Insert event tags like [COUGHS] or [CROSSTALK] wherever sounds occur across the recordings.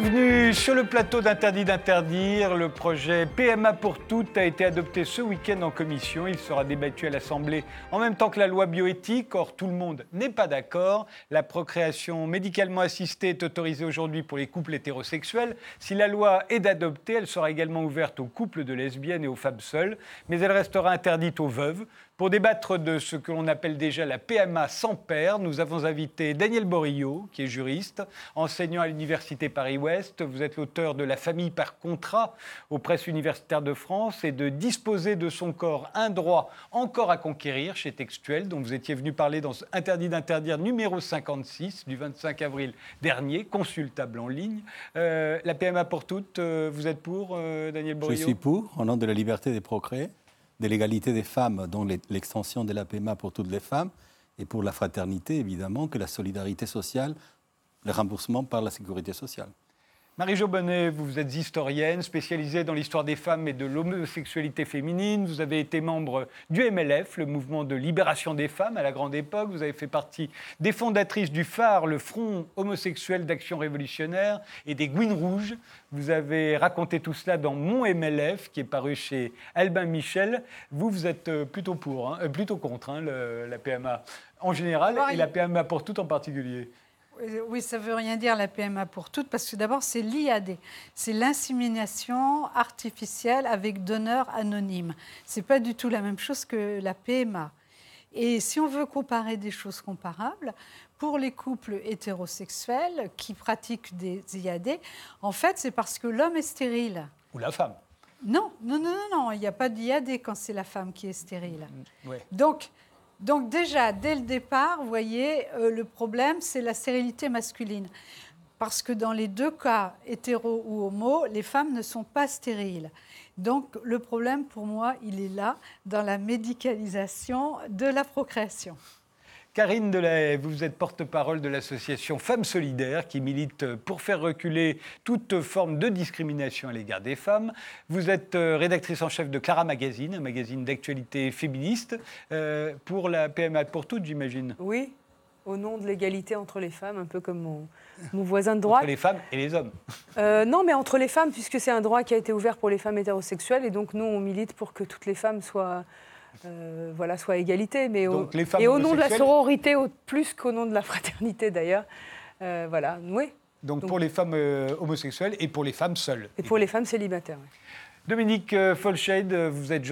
Bienvenue sur le plateau d'Interdit d'interdire. Le projet PMA pour toutes a été adopté ce week-end en commission. Il sera débattu à l'Assemblée en même temps que la loi bioéthique. Or, tout le monde n'est pas d'accord. La procréation médicalement assistée est autorisée aujourd'hui pour les couples hétérosexuels. Si la loi est d'adopter, elle sera également ouverte aux couples de lesbiennes et aux femmes seules, mais elle restera interdite aux veuves. Pour débattre de ce que l'on appelle déjà la PMA sans père, nous avons invité Daniel Borillo, qui est juriste, enseignant à l'Université Paris-Ouest. Vous êtes l'auteur de La famille par contrat aux presses universitaires de France et de Disposer de son corps, un droit encore à conquérir chez Textuel, dont vous étiez venu parler dans Interdit d'interdire numéro 56 du 25 avril dernier, consultable en ligne. Euh, la PMA pour toutes, euh, vous êtes pour, euh, Daniel Borillo? Je suis pour, au nom de la liberté des procréés de l'égalité des femmes, dont l'extension de la PMA pour toutes les femmes, et pour la fraternité, évidemment, que la solidarité sociale, le remboursement par la sécurité sociale. Marie-Jo Bonnet, vous êtes historienne spécialisée dans l'histoire des femmes et de l'homosexualité féminine. Vous avez été membre du MLF, le mouvement de libération des femmes à la grande époque. Vous avez fait partie des fondatrices du phare, le Front homosexuel d'action révolutionnaire et des Gouines Rouges. Vous avez raconté tout cela dans Mon MLF, qui est paru chez Albin Michel. Vous, vous êtes euh, plutôt pour, hein, euh, plutôt contre hein, la PMA en général et la PMA pour tout en particulier. Oui, ça ne veut rien dire la PMA pour toutes, parce que d'abord, c'est l'IAD. C'est l'insémination artificielle avec donneur anonyme. Ce n'est pas du tout la même chose que la PMA. Et si on veut comparer des choses comparables, pour les couples hétérosexuels qui pratiquent des IAD, en fait, c'est parce que l'homme est stérile. Ou la femme. Non, non, non, non, il n'y a pas d'IAD quand c'est la femme qui est stérile. Donc, donc déjà, dès le départ, vous voyez, euh, le problème, c'est la stérilité masculine. Parce que dans les deux cas, hétéro ou homo, les femmes ne sont pas stériles. Donc le problème pour moi, il est là, dans la médicalisation de la procréation. Karine Delay, vous êtes porte-parole de l'association Femmes Solidaires qui milite pour faire reculer toute forme de discrimination à l'égard des femmes. Vous êtes euh, rédactrice en chef de Clara Magazine, un magazine d'actualité féministe, euh, pour la PMA pour toutes, j'imagine. Oui, au nom de l'égalité entre les femmes, un peu comme mon, voisin de droite. Entre les femmes et les hommes euh, Non, mais entre les femmes, puisque c'est un droit qui a été ouvert pour les femmes hétérosexuelles, et donc nous, on milite pour que toutes les femmes soient euh, voilà, soit égalité, mais au, et au nom de la sororité plus qu'au nom de la [LAUGHS] fraternité d'ailleurs. Euh, voilà, oui. Donc, pour les femmes euh, homosexuelles et pour les femmes seules. Et pour les femmes célibataires. Dominique Folshade, vous êtes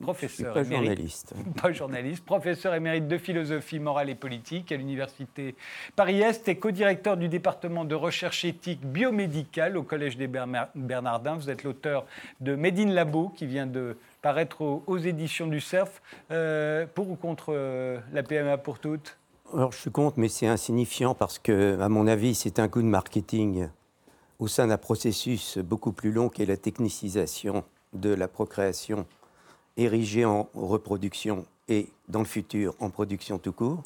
professeur pas journaliste. [LAUGHS] Pas journaliste, professeur émérite de philosophie morale et politique à l'université Paris-Est et co-directeur du département de recherche éthique biomédicale au Collège des Bernardins. Vous êtes l'auteur de Médine Labo qui vient de paraître aux, éditions du CERF. Euh, pour ou contre euh, la PMA pour toutes? Alors, je suis contre, mais c'est insignifiant parce que, à mon avis, c'est un coup de marketing au sein d'un processus beaucoup plus long qu'est la technicisation de la procréation érigée en reproduction et, dans le futur, en production tout court.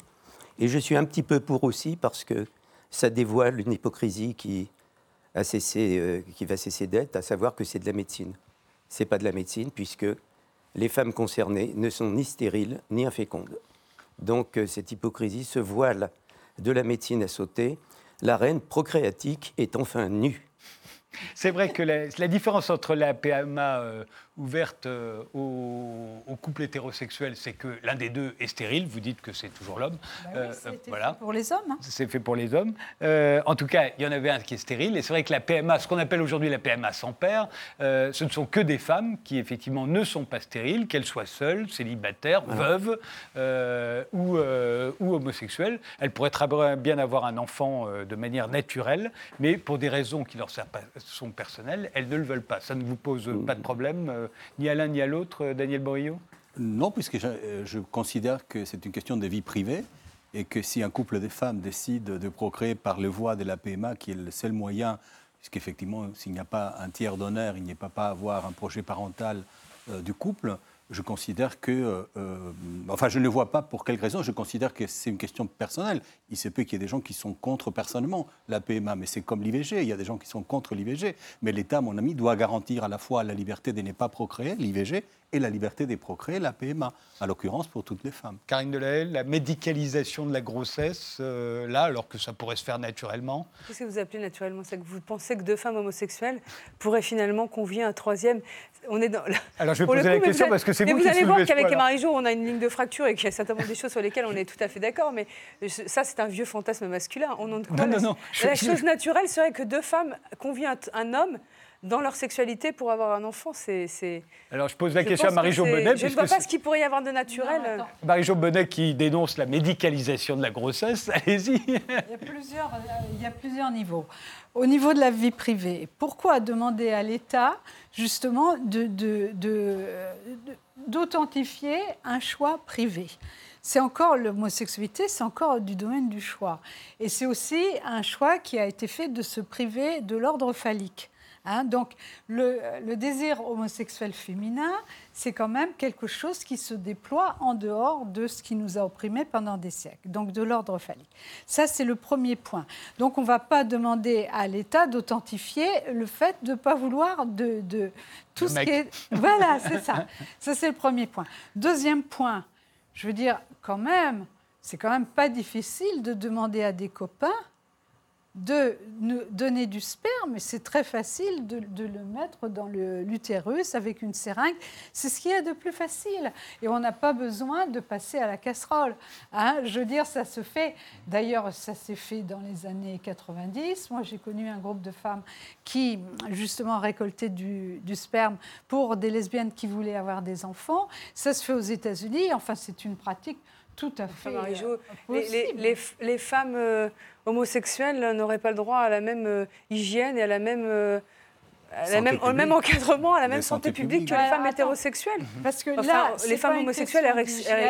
Et je suis un petit peu pour aussi parce que ça dévoile une hypocrisie qui, euh, qui va cesser d'être, à savoir que c'est de la médecine c'est pas de la médecine, puisque les femmes concernées ne sont ni stériles ni infécondes. Donc euh, cette hypocrisie, ce voile de la médecine à sauter, la reine procréatique est enfin nue. C'est vrai que la, différence entre la PMA euh, ouverte euh, aux, couples hétérosexuels, c'est que l'un des deux est stérile. Vous dites que c'est toujours l'homme. Bah euh, voilà. fait pour les hommes. Hein. C'est fait pour les hommes. Euh, en tout cas, il y en avait un qui est stérile. Et c'est vrai que la PMA, ce qu'on appelle aujourd'hui la PMA sans père, ce ne sont que des femmes qui effectivement ne sont pas stériles, qu'elles soient seules, célibataires, veuves ou, ou, homosexuelles. Elles pourraient très bien avoir un enfant de manière naturelle, mais pour des raisons qui leur sont personnelles, elles ne le veulent pas. Ça ne vous pose pas de problème euh, ni à l'un ni à l'autre, euh, Daniel Borillo Non, puisque euh, je, considère que c'est une question de vie privée et que si un couple de femmes décide de procréer par le voie de la PMA, qui est le seul moyen, puisqu'effectivement, s'il n'y a pas un tiers d'honneur, il n'y a pas à avoir un projet parental du couple, je considère que, euh, euh, enfin, je ne vois pas pour quelle raison. Je considère que c'est une question personnelle. Il se peut qu'il y ait des gens qui sont contre personnellement la PMA, mais c'est comme l'IVG. Il y a des gens qui sont contre l'IVG, mais l'État, mon ami, doit garantir à la fois la liberté de ne pas procréer, l'IVG, et la liberté de procréer, la PMA, à l'occurrence pour toutes les femmes. Karine Delahaye, la médicalisation de la grossesse, euh, là, alors que ça pourrait se faire naturellement. Qu'est-ce que vous appelez naturellement? C'est que vous pensez que deux femmes homosexuelles pourraient finalement convier un troisième on est dans... Alors je vais poser la question parce que c'est vous, vous allez voir qu'avec Marie-Jo, on a une ligne de fracture et qu'il y a certainement des choses sur lesquelles on est tout à fait d'accord. Mais ça, c'est un vieux fantasme masculin. On non, non, non. La, chose naturelle serait que deux femmes convient un homme dans leur sexualité pour avoir un enfant, c'est. Alors je pose la question à Marie-Jo Bonnet. Je ne vois pas ce qu'il pourrait y avoir de naturel. Marie-Jo Bonnet qui dénonce la médicalisation de la grossesse, [LAUGHS] allez-y. Il, il y a plusieurs niveaux. Au niveau de la vie privée, pourquoi demander à l'État justement d'authentifier un choix privé? C'est encore l'homosexualité, c'est encore du domaine du choix. Et c'est aussi un choix qui a été fait de se priver de l'ordre phallique. Hein. donc le, désir homosexuel féminin, c'est quand même quelque chose qui se déploie en dehors de ce qui nous a opprimés pendant des siècles, donc de l'ordre phallique. Ça, c'est le premier point. Donc on ne va pas demander à l'État d'authentifier le fait de ne pas vouloir de, tout ce qui est... Voilà, c'est ça. Ça, c'est le premier point. Deuxième point, je veux dire, quand même, c'est quand même pas difficile de demander à des copains de nous donner du sperme, c'est très facile de, le mettre dans l'utérus avec une seringue. C'est ce qu'il y a de plus facile. Et on n'a pas besoin de passer à la casserole. Hein. Je veux dire, ça se fait. D'ailleurs, ça s'est fait dans les années 90. Moi, j'ai connu un groupe de femmes qui, justement, récoltaient du, du sperme pour des lesbiennes qui voulaient avoir des enfants. Ça se fait aux États-Unis. Enfin, c'est une pratique tout à fait. Euh, les, les, femmes euh, homosexuelles n'auraient pas le droit à la même euh, hygiène et à la même. la même, au même encadrement, à la même santé, publique, que les femmes hétérosexuelles. Parce que là, les femmes homosexuelles,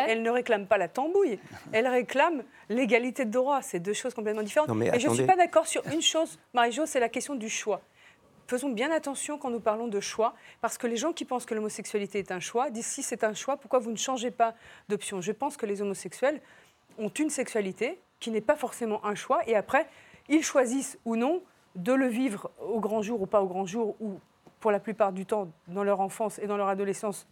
elles, ne réclament pas la tambouille. Elles réclament l'égalité de droit. C'est deux choses complètement différentes. et je ne suis pas d'accord sur une chose, Marie-Jo, c'est la question du choix faisons bien attention quand nous parlons de choix, parce que les gens qui pensent que l'homosexualité est un choix disent si c'est un choix, pourquoi vous ne changez pas d'option? Je pense que les homosexuels ont une sexualité qui n'est pas forcément un choix, et après, ils choisissent ou non de le vivre au grand jour ou pas au grand jour, ou pour la plupart du temps, dans leur enfance et dans leur adolescence,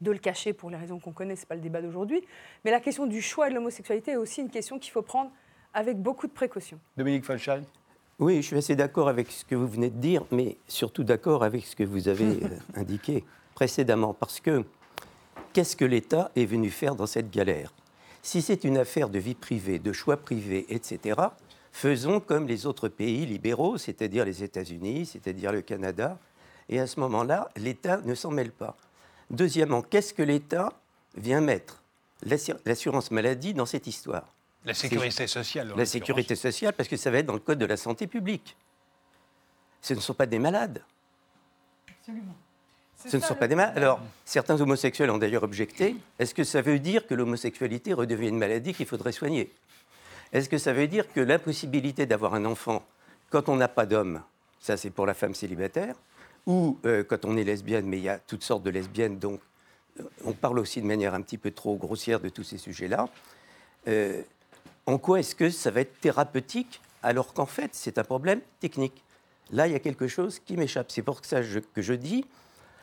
de le cacher pour les raisons qu'on connaît, ce n'est pas le débat d'aujourd'hui. Mais la question du choix et de l'homosexualité est aussi une question qu'il faut prendre avec beaucoup de précaution. Dominique Falchal oui, je suis assez d'accord avec ce que vous venez de dire, mais surtout d'accord avec ce que vous avez [LAUGHS] euh, indiqué précédemment. Parce que qu'est-ce que l'État est venu faire dans cette galère? Si c'est une affaire de vie privée, de choix privés, etc., faisons comme les autres pays libéraux, c'est-à-dire les États-Unis, c'est-à-dire le Canada. Et à ce moment-là, l'État ne s'en mêle pas. Deuxièmement, qu'est-ce que l'État vient mettre? L'assurance maladie dans cette histoire. La sécurité sociale. La sécurité sociale, parce que ça va être dans le code de la santé publique. Ce ne sont pas des malades. Absolument. Ce ne sont pas des malades. Alors, certains homosexuels ont d'ailleurs objecté. Est-ce que ça veut dire que l'homosexualité redevient une maladie qu'il faudrait soigner? Est-ce que ça veut dire que l'impossibilité d'avoir un enfant quand on n'a pas d'homme, ça c'est pour la femme célibataire, ou euh, quand on est lesbienne, mais il y a toutes sortes de lesbiennes, donc euh, on parle aussi de manière un petit peu trop grossière de tous ces sujets-là. Euh, en quoi est-ce que ça va être thérapeutique alors qu'en fait, c'est un problème technique? Là, il y a quelque chose qui m'échappe. C'est pour ça que je dis,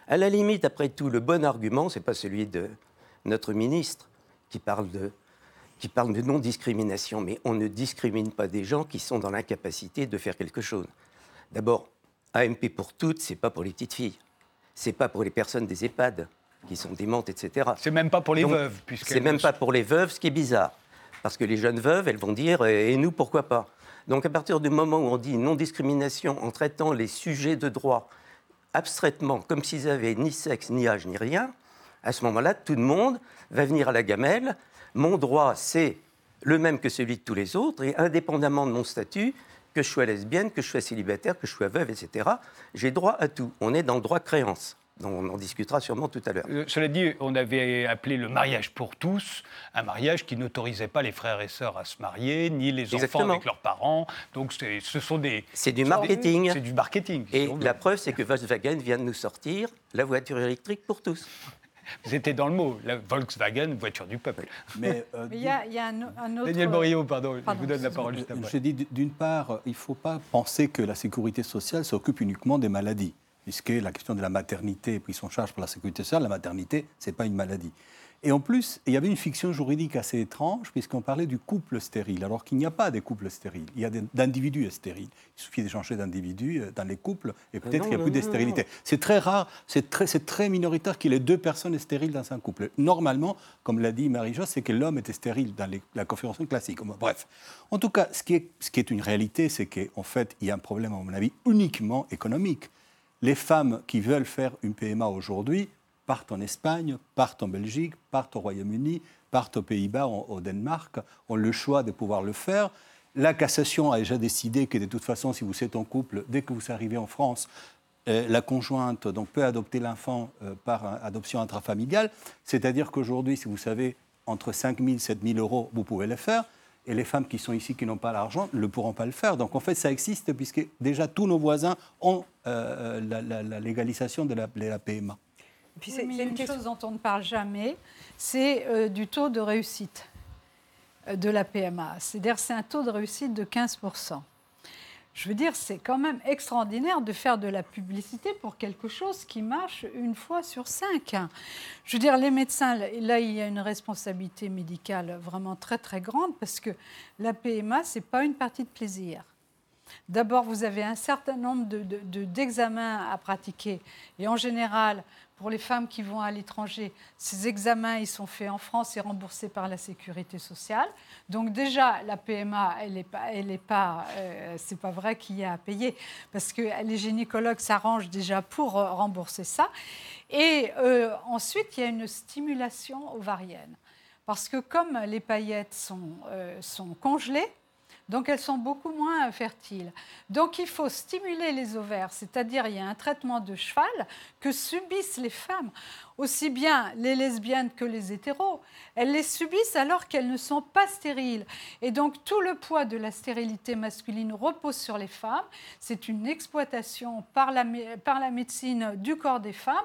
à la limite, après tout, le bon argument, ce n'est pas celui de notre ministre qui parle de, qui parle de non-discrimination, mais on ne discrimine pas des gens qui sont dans l'incapacité de faire quelque chose. D'abord, AMP pour toutes, c'est pas pour les petites filles, c'est pas pour les personnes des EHPAD qui sont démentes, etc. C'est même pas pour les veuves, puisque c'est même pas pour les veuves, ce qui est bizarre. Parce que les jeunes veuves, elles vont dire et nous, pourquoi pas? Donc à partir du moment où on dit non-discrimination en traitant les sujets de droit abstraitement, comme s'ils avaient ni sexe, ni âge, ni rien, à ce moment-là, tout le monde va venir à la gamelle. Mon droit, c'est le même que celui de tous les autres, et indépendamment de mon statut, que je sois lesbienne, que je sois célibataire, que je sois veuve, etc., j'ai droit à tout. On est dans le droit créance on en discutera sûrement tout à l'heure. Euh, cela dit, on avait appelé le mariage pour tous un mariage qui n'autorisait pas les frères et sœurs à se marier, ni les enfants avec leurs parents. Donc ce sont des... C'est du marketing. C'est du marketing. Et la preuve, c'est que Volkswagen vient de nous sortir la voiture électrique pour tous. [LAUGHS] Vous étiez dans le mot, la Volkswagen, voiture du peuple. Mais euh, il y, a un, autre... Daniel Morillo, pardon, je vous donne la parole juste après. Je dis, d'une part, il ne faut pas penser que la sécurité sociale s'occupe uniquement des maladies puisque la question de la maternité est prise en charge par la sécurité sociale. La maternité, ce n'est pas une maladie. Et en plus, il y avait une fiction juridique assez étrange, puisqu'on parlait du couple stérile, alors qu'il n'y a pas de couple stérile. Il y a d'individus stériles. Il suffit d'échanger d'individus euh, dans les couples, et peut-être qu'il n'y a plus de stérilité. C'est très rare, c'est très, très minoritaire qu'il y ait deux personnes stériles dans un couple. Normalement, comme l'a dit Marie-Jo, c'est que l'homme était stérile dans la configuration classique. Bref. En tout cas, ce qui est, ce qui est une réalité, c'est qu'en fait, il y a un problème, à mon avis, uniquement économique. Les femmes qui veulent faire une PMA aujourd'hui partent en Espagne, partent en Belgique, partent au Royaume-Uni, partent aux Pays-Bas, au Danemark, ont le choix de pouvoir le faire. La cassation a déjà décidé que de toute façon, si vous êtes en couple, dès que vous arrivez en France, euh, la conjointe donc, peut adopter l'enfant euh, par adoption intrafamiliale. C'est-à-dire qu'aujourd'hui, si vous savez, entre 5 000 et 7 000 euros, vous pouvez le faire. Et les femmes qui sont ici, qui n'ont pas l'argent, ne pourront pas le faire. Donc en fait, ça existe puisque déjà tous nos voisins ont euh, la, légalisation de la, de la PMA. Puis c'est une, chose dont on ne parle jamais, c'est euh, du taux de réussite euh, de la PMA. C'est-à-dire c'est un taux de réussite de 15%. Je veux dire, c'est quand même extraordinaire de faire de la publicité pour quelque chose qui marche une fois sur cinq. Je veux dire, les médecins, là, il y a une responsabilité médicale vraiment très, très grande parce que la PMA, ce n'est pas une partie de plaisir. D'abord, vous avez un certain nombre d'examens de, à pratiquer. Et en général, pour les femmes qui vont à l'étranger, ces examens, ils sont faits en France et remboursés par la sécurité sociale. Donc déjà, la PMA, elle n'est pas, pas, euh, c'est pas vrai qu'il y a à payer parce que les gynécologues s'arrangent déjà pour euh, rembourser ça. Et euh, ensuite, il y a une stimulation ovarienne parce que comme les paillettes sont, sont congelées, donc elles sont beaucoup moins fertiles. Donc il faut stimuler les ovaires, c'est-à-dire il y a un traitement de cheval que subissent les femmes aussi bien les lesbiennes que les hétéros. Elles les subissent alors qu'elles ne sont pas stériles. Et donc tout le poids de la stérilité masculine repose sur les femmes. C'est une exploitation par la, par la médecine du corps des femmes.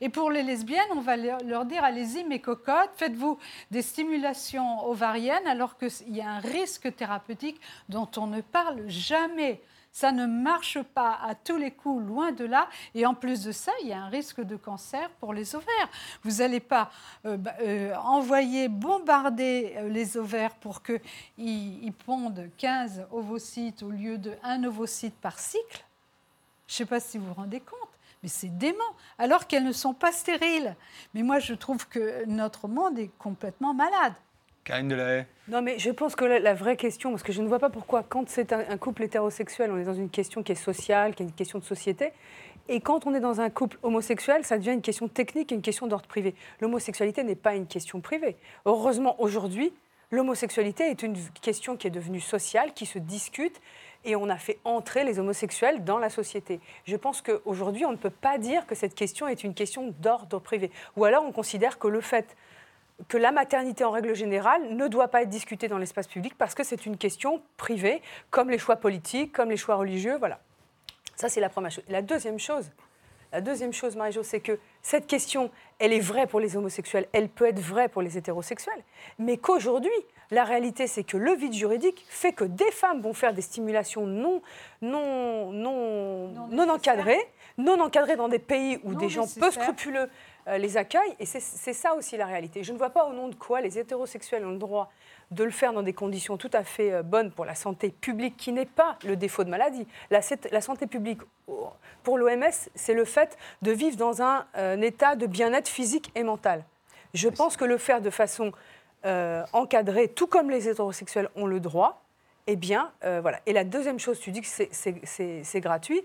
Et pour les lesbiennes, on va leur dire, allez-y mes cocottes, faites-vous des stimulations ovariennes alors qu'il y a un risque thérapeutique dont on ne parle jamais. Ça ne marche pas à tous les coups, loin de là. Et en plus de ça, il y a un risque de cancer pour les ovaires. Vous n'allez pas euh, bah, euh, envoyer, bombarder euh, les ovaires pour qu'ils ils pondent 15 ovocytes au lieu de 1 ovocyte par cycle. Je ne sais pas si vous vous rendez compte. Mais c'est dément, alors qu'elles ne sont pas stériles. Mais moi, je trouve que notre monde est complètement malade. Karine Delahaye Non, mais je pense que la, vraie question, parce que je ne vois pas pourquoi, quand c'est un, couple hétérosexuel, on est dans une question qui est sociale, qui est une question de société, et quand on est dans un couple homosexuel, ça devient une question technique et une question d'ordre privé. L'homosexualité n'est pas une question privée. Heureusement, aujourd'hui, l'homosexualité est une question qui est devenue sociale, qui se discute, et on a fait entrer les homosexuels dans la société. Je pense qu'aujourd'hui, on ne peut pas dire que cette question est une question d'ordre privé. Ou alors on considère que le fait que la maternité en règle générale ne doit pas être discutée dans l'espace public parce que c'est une question privée, comme les choix politiques, comme les choix religieux, voilà. Ça, c'est la première chose. La deuxième chose, la deuxième chose, Marie-Jo, c'est que cette question, elle est vraie pour les homosexuels, elle peut être vraie pour les hétérosexuels, mais qu'aujourd'hui, la réalité, c'est que le vide juridique fait que des femmes vont faire des stimulations non, non, non, non, encadrées, non encadrées dans des pays où des gens peu scrupuleux les accueillent. Et c'est ça aussi la réalité. Je ne vois pas au nom de quoi les hétérosexuels ont le droit de le faire dans des conditions tout à fait euh, bonnes pour la santé publique, qui n'est pas le défaut de maladie. La, santé publique, pour l'OMS, c'est le fait de vivre dans un, euh, état de bien-être physique et mental. Je pense que le faire de façon encadrée, tout comme les hétérosexuels ont le droit, eh bien, voilà. Et la deuxième chose, tu dis que c'est gratuit.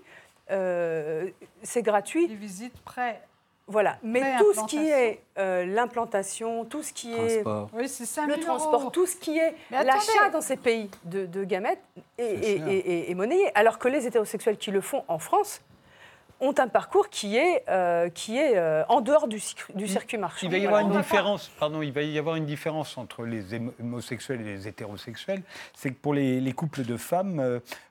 c'est gratuit. Les visites près voilà, mais tout ce qui est euh, l'implantation, tout ce qui est le transport, tout ce qui est l'achat dans ces pays de, gamètes est, monnayé. Alors que les hétérosexuels qui le font en France ont un parcours qui est, euh, qui est euh, en dehors du, du, circuit marchand. Il va y avoir une différence, pardon, il va y avoir une différence entre les homosexuels et les hétérosexuels. C'est que pour les, couples de femmes,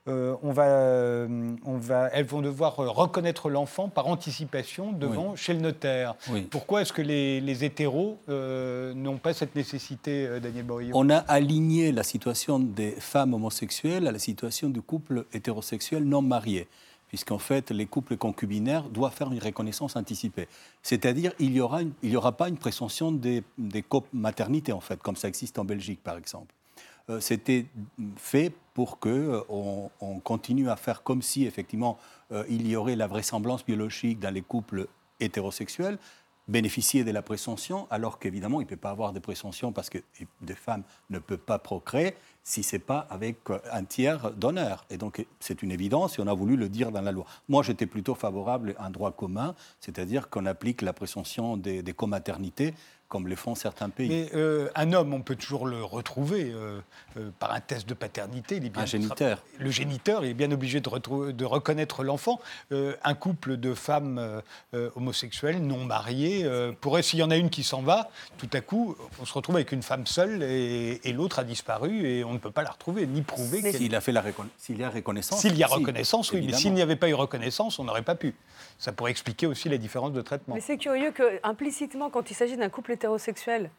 euh, on va, on va, elles vont devoir reconnaître l'enfant par anticipation devant chez le notaire. Pourquoi est-ce que les, les hétéros n'ont pas cette nécessité, Daniel Borio On a aligné la situation des femmes homosexuelles à la situation du couple hétérosexuel non marié puisqu'en fait, les couples concubinaires doivent faire une reconnaissance anticipée. C'est-à-dire, il n'y aura, pas une présomption des, des maternités, en fait, comme ça existe en Belgique, par exemple. Euh, c'était fait pour qu'on euh, on continue à faire comme si, effectivement, euh, il y aurait la vraisemblance biologique dans les couples hétérosexuels, bénéficier de la présomption, alors qu'évidemment, il ne peut pas avoir de présomption parce que des femmes ne peuvent pas procréer si ce n'est pas avec euh, un tiers d'honneur. Et donc, c'est une évidence et on a voulu le dire dans la loi. Moi, j'étais plutôt favorable à un droit commun, c'est-à-dire qu'on applique la présomption des, des comaternités comme le font certains pays. Mais euh, un homme, on peut toujours le retrouver euh, euh, par un test de paternité. Il est bien un géniteur. Le géniteur, il est bien obligé de, de reconnaître l'enfant. un couple de femmes homosexuelles, non mariées, pourrait, s'il y en a une qui s'en va, tout à coup, on se retrouve avec une femme seule et, l'autre a disparu et on ne peut pas la retrouver, ni prouver qu'elle... S'il a fait la s'il y a reconnaissance. S'il y a reconnaissance, oui, mais s'il n'y avait pas eu reconnaissance, on n'aurait pas pu. Ça pourrait expliquer aussi la différence de traitement. Mais c'est curieux que, implicitement, quand il s'agit d'un couple hétérosexuel,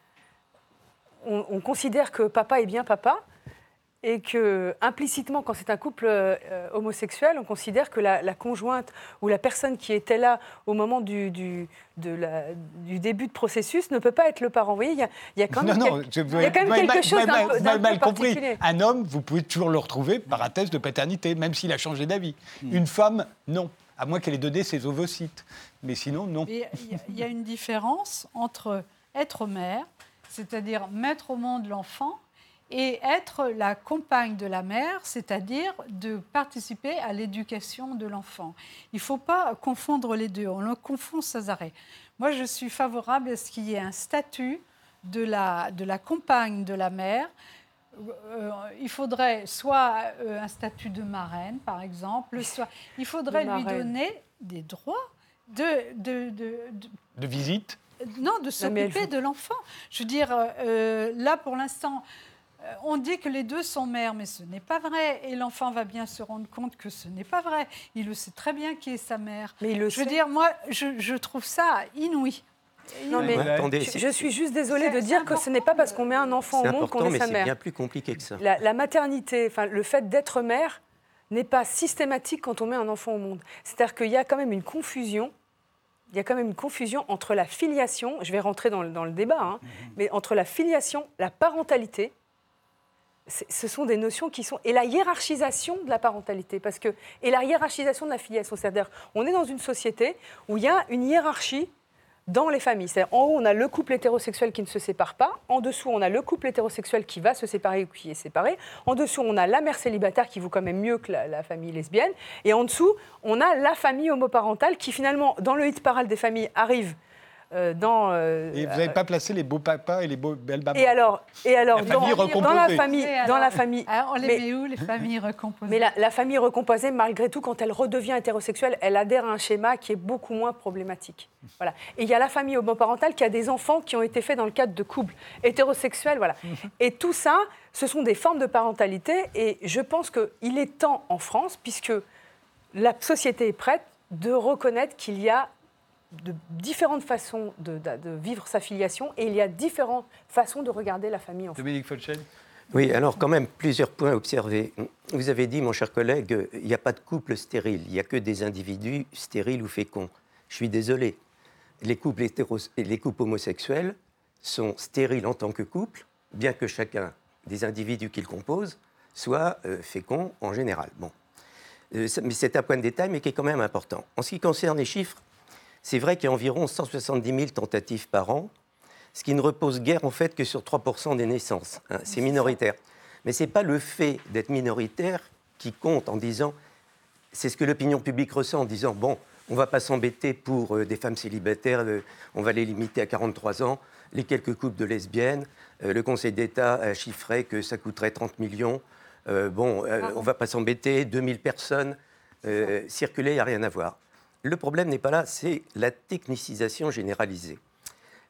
on, considère que papa est bien papa, et que implicitement, quand c'est un couple euh, homosexuel, on considère que la, conjointe ou la personne qui était là au moment du, du, de la, du début de processus ne peut pas être le parent. Vous voyez, il y a, quand même, non, il y a quand même quelque chose d'un mal compris. Un homme, vous pouvez toujours le retrouver par un test de paternité, même s'il a changé d'avis. Hmm. Une femme, non à moins qu'elle ait donné ses ovocytes. Mais sinon, non. Il y, a une différence entre être mère, c'est-à-dire mettre au monde l'enfant, et être la compagne de la mère, c'est-à-dire de participer à l'éducation de l'enfant. Il ne faut pas confondre les deux, on le confond sans arrêt. Moi, je suis favorable à ce qu'il y ait un statut de la, de la compagne de la mère, euh, il faudrait soit euh, un statut de marraine, par exemple, soit il faudrait lui donner des droits de, de, de, visite Non, de s'occuper de l'enfant. Je veux dire, euh, là, pour l'instant, on dit que les deux sont mères, mais ce n'est pas vrai. Et l'enfant va bien se rendre compte que ce n'est pas vrai. Il le sait très bien qui est sa mère. Mais il le je veux dire, moi, je, je trouve ça inouï. Non, mais je, suis juste désolée de dire que ce n'est pas parce qu'on met un enfant au monde qu'on est, sa mère. C'est bien plus compliqué que ça. La, maternité, enfin, le fait d'être mère n'est pas systématique quand on met un enfant au monde. C'est-à-dire qu'il y a quand même une confusion. Il y a quand même une confusion entre la filiation, je vais rentrer dans le, débat, hein, mhm. mais entre la filiation, la parentalité, ce sont des notions qui sont et la hiérarchisation de la parentalité parce que et la hiérarchisation de la filiation c'est-à-dire on est dans une société où il y a une hiérarchie dans les familles. En haut, on a le couple hétérosexuel qui ne se sépare pas. En dessous, on a le couple hétérosexuel qui va se séparer ou qui est séparé. En dessous, on a la mère célibataire qui vaut quand même mieux que la, famille lesbienne. Et en dessous, on a la famille homoparentale qui, finalement, dans le hit parade des familles, arrive dans, euh, et vous n'avez pas placé les beaux papas et les beaux belles mamans. Et alors, et alors dans, dans, la famille, dans la famille, on les met où les familles recomposées? Mais la, la, famille recomposée, malgré tout, quand elle redevient hétérosexuelle, elle adhère à un schéma qui est beaucoup moins problématique. Voilà. Et il y a la famille homoparentale qui a des enfants qui ont été faits dans le cadre de couples hétérosexuels, voilà. [LAUGHS] Et tout ça, ce sont des formes de parentalité. Et je pense qu'il est temps en France, puisque la société est prête, de reconnaître qu'il y a de différentes façons de, vivre sa filiation et il y a différentes façons de regarder la famille en Dominique Folchen Oui, alors quand même plusieurs points à observer. Vous avez dit, mon cher collègue, il n'y a pas de couple stérile, il n'y a que des individus stériles ou féconds. Je suis désolé. Les couples, hétéros, les couples homosexuels sont stériles en tant que couple, bien que chacun des individus qu'ils composent soit euh, fécond en général. Bon. Euh, mais c'est un point de détail, mais qui est quand même important. En ce qui concerne les chiffres, c'est vrai qu'il y a environ 170 000 tentatives par an, ce qui ne repose guère en fait que sur 3% des naissances. Hein. c'est minoritaire. Mais ce n'est pas le fait d'être minoritaire qui compte en disant, c'est ce que l'opinion publique ressent en disant, bon, on ne va pas s'embêter pour euh, des femmes célibataires, euh, on va les limiter à 43 ans, les quelques couples de lesbiennes. Euh, le Conseil d'État a chiffré que ça coûterait 30 millions. bon, on ne va pas s'embêter, 2000 personnes circuler, il n'y a rien à voir. Le problème n'est pas là, c'est la technicisation généralisée.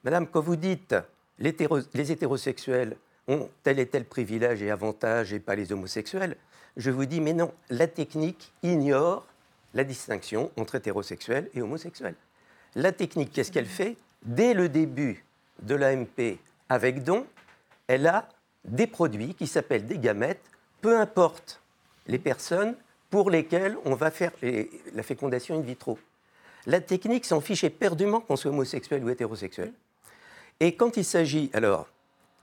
Madame, quand vous dites les hétérosexuels ont tel et tel privilège et avantage et pas les homosexuels, je vous dis, mais non, la technique ignore la distinction entre hétérosexuels et homosexuels. La technique, qu'est-ce qu'elle fait? Dès le début de l'AMP avec don, elle a des produits qui s'appellent des gamètes, peu importe les personnes pour lesquelles on va faire la fécondation in vitro. La technique s'en fiche éperdument qu'on soit homosexuel ou hétérosexuel. Et quand il s'agit alors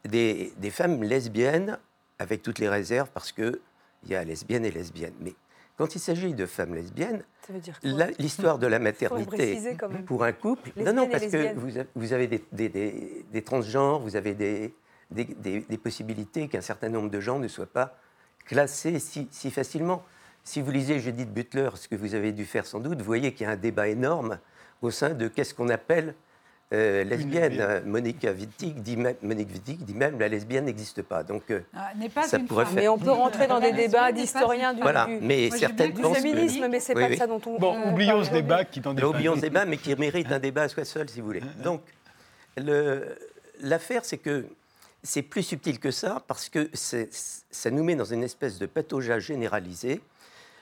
des, femmes lesbiennes, avec toutes les réserves, parce qu'il y a lesbiennes et lesbiennes, mais quand il s'agit de femmes lesbiennes, l'histoire de la [LAUGHS] maternité pour un couple, non, non, parce que vous, avez des, transgenres, vous avez des, possibilités qu'un certain nombre de gens ne soient pas classés si, si facilement. Si vous lisez Judith Butler, ce que vous avez dû faire sans doute, vous voyez qu'il y a un débat énorme au sein de qu'est-ce qu'on appelle euh, lesbienne. Monique Wittig dit même, Monique Wittig dit même la lesbienne n'existe pas. Donc euh, ah, pas ça pourrait faire. Mais on peut rentrer dans des débats d'historiens du, voilà, mais certaines du féminisme, mais c'est pas de ça dont on. Bon, oublions ce débat qui t'en Oublions ce débat, mais qui mérite un débat à soi seul, si vous voulez. Donc l'affaire, c'est que c'est plus subtil que ça parce que ça nous met dans une espèce de pataugeage généralisé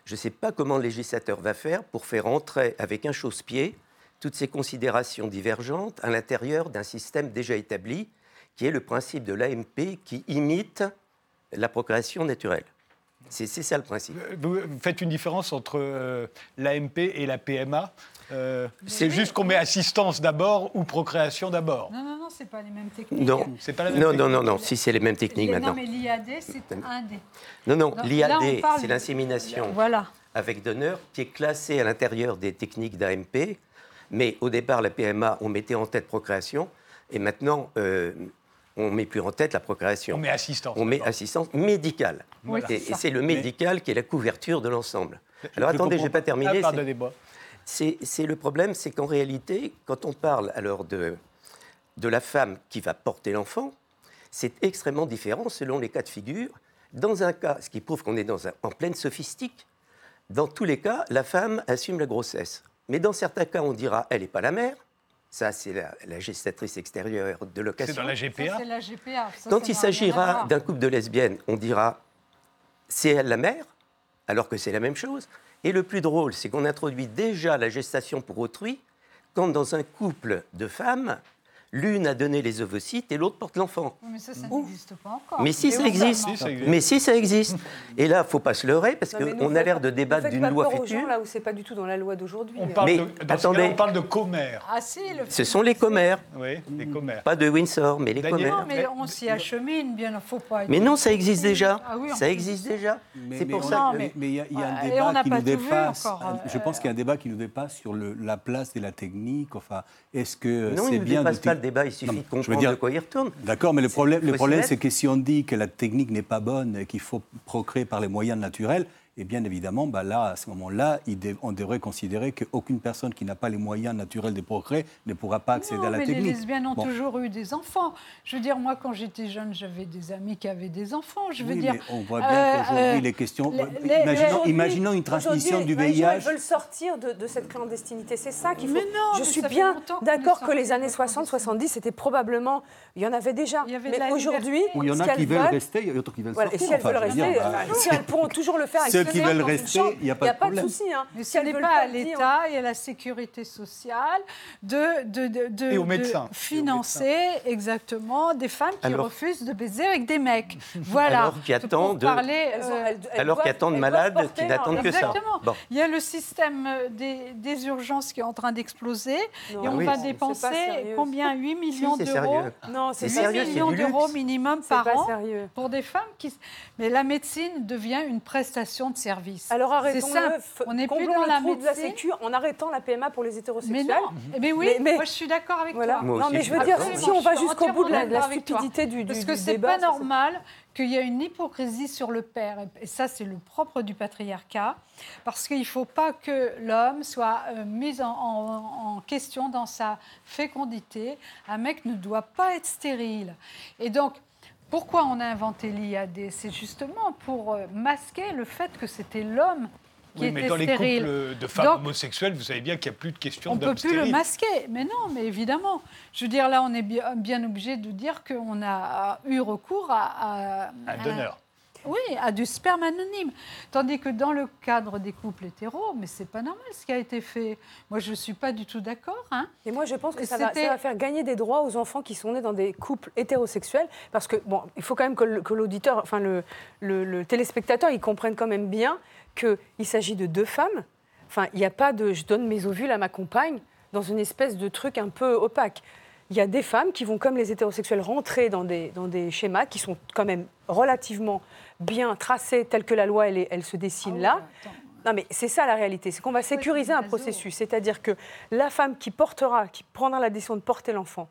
je ne sais pas comment le législateur va faire pour faire entrer avec un chausse-pied toutes ces considérations divergentes à l'intérieur d'un système déjà établi, qui est le principe de l'AMP qui imite la procréation naturelle. C'est ça le principe. Vous faites une différence entre euh, l'AMP et la PMA. Euh, c'est juste qu'on met assistance d'abord ou procréation d'abord. Non, non, non, c'est pas les mêmes techniques. Non, c'est pas la même non, non, non, non, si c'est les mêmes techniques maintenant. Non, mais l'IAD, c'est un D. Non, non, l'IAD, c'est l'insémination voilà. avec donneur qui est classée à l'intérieur des techniques d'AMP. Mais au départ, la PMA, on mettait en tête procréation, et maintenant, euh, on ne met plus en tête la procréation. On met assistance. On met assistance médicale. Et, c'est le médical qui est la couverture de l'ensemble. Alors attendez, je n'ai pas terminé. Ah, c'est le problème, c'est qu'en réalité, quand on parle alors de, de la femme qui va porter l'enfant, c'est extrêmement différent selon les cas de figure. Dans un cas, ce qui prouve qu'on est dans un, en pleine sophistique, dans tous les cas, la femme assume la grossesse. Mais dans certains cas, on dira elle n'est pas la mère. Ça, c'est la, gestatrice extérieure de location. C'est dans la GPA. C'est la GPA. Quand il s'agira d'un couple de lesbiennes, on dira c'est elle la mère, alors que c'est la même chose. Et le plus drôle, c'est qu'on introduit déjà la gestation pour autrui quand dans un couple de femmes, L'une a donné les ovocytes et l'autre porte l'enfant. Mais ça, ça n'existe pas encore. Mais si ça existe. Mais si ça existe. [LAUGHS] Et là, il ne faut pas se leurrer parce qu'on a l'air de débattre d'une loi future. là où c'est pas du tout dans la loi d'aujourd'hui. On parle mais, de, attendez, on parle de commères. Ah si, ce sont les commères. Oui, les commères. Pas de Windsor, mais les commères. Non, mais on s'y achemine, bien, faut pas. Mais non, ça existe déjà. Ah ça existe déjà. C'est pour ça. Mais il y a un débat qui nous dépasse. Je pense qu'il y a un débat qui nous dépasse sur la place de la technique. Enfin, est-ce que c'est bien débat, il suffit de comprendre dire, de quoi il retourne. D'accord, mais le problème, le problème c'est que si on dit que la technique n'est pas bonne et qu'il faut procréer par les moyens naturels, et bien évidemment, bah là, à ce moment-là, on devrait considérer qu'aucune personne qui n'a pas les moyens naturels de procréer ne pourra pas accéder à la mais technique. Les lesbiennes ont toujours eu des enfants. Je veux dire, moi, quand j'étais jeune, j'avais des amis qui avaient des enfants. Je veux dire, on voit bien qu'aujourd'hui, euh, les questions. imaginons, une transmission du VIH. Ils veulent sortir de, cette clandestinité. C'est ça qu'il faut. Mais non, je suis bien d'accord que les années 60-70, c'était probablement. Il y en avait déjà. Il y avait mais aujourd'hui. Il y en a qui veulent rester, il y en a d'autres qui veulent sortir. Et si elles veulent rester, si elles pourront toujours le faire qui veulent rester, il n'y a pas de problème. souci. Hein. Mais ce n'est pas à l'État et à la sécurité sociale de, de, de, financer exactement des femmes qui refusent de baiser avec des mecs. Voilà. Alors qu'il y a tant de, alors qu'il de malades qui n'attendent que ça. Il y a le système des, des urgences qui est en train d'exploser et on va dépenser combien [LAUGHS] 8 millions d'euros Non, c'est 8 millions d'euros minimum par an pour des femmes qui. Mais la médecine devient une prestation de service. Alors arrêtons-le. On n'est plus dans la médecine. la sécu en arrêtant la PMA pour les hétérosexuels. Mais non. Mais, oui, moi je suis d'accord avec toi. non, mais je veux dire, si on va jusqu'au bout de la, stupidité du, Parce que c'est pas normal qu'il y ait une hypocrisie sur le père. Et ça, c'est le propre du patriarcat. Parce qu'il ne faut pas que l'homme soit euh, mis en, en, question dans sa fécondité. Un mec ne doit pas être stérile. Et donc, pourquoi on a inventé l'IAD C'est justement pour euh, masquer le fait que c'était l'homme qui mais dans les couples de femmes homosexuelles, vous savez bien qu'il n'y a plus de question d'hommes On ne peut plus le masquer, mais non, mais évidemment. Je veux dire, là, on est bien, obligé de dire qu'on a eu recours à... à un donneur. Oui, à du sperme anonyme. Tandis que dans le cadre des couples hétéros, mais c'est pas normal ce qui a été fait. Moi, je ne suis pas du tout d'accord. Hein. Et moi, je pense que ça va, faire gagner des droits aux enfants qui sont nés dans des couples hétérosexuels. Parce que, bon, il faut quand même que l'auditeur, enfin le, le, téléspectateur, il comprenne quand même bien qu'il s'agit de deux femmes. Enfin, il n'y a pas de je donne mes ovules à ma compagne dans une espèce de truc un peu opaque il y a des femmes qui vont, comme les hétérosexuels, rentrer dans des, dans des schémas qui sont quand même relativement bien tracés, tels que la loi, elle, elle se dessine ah là. Non, mais c'est ça la réalité, c'est qu'on va sécuriser un processus. C'est-à-dire que la femme qui portera, qui prendra la décision de porter l'enfant,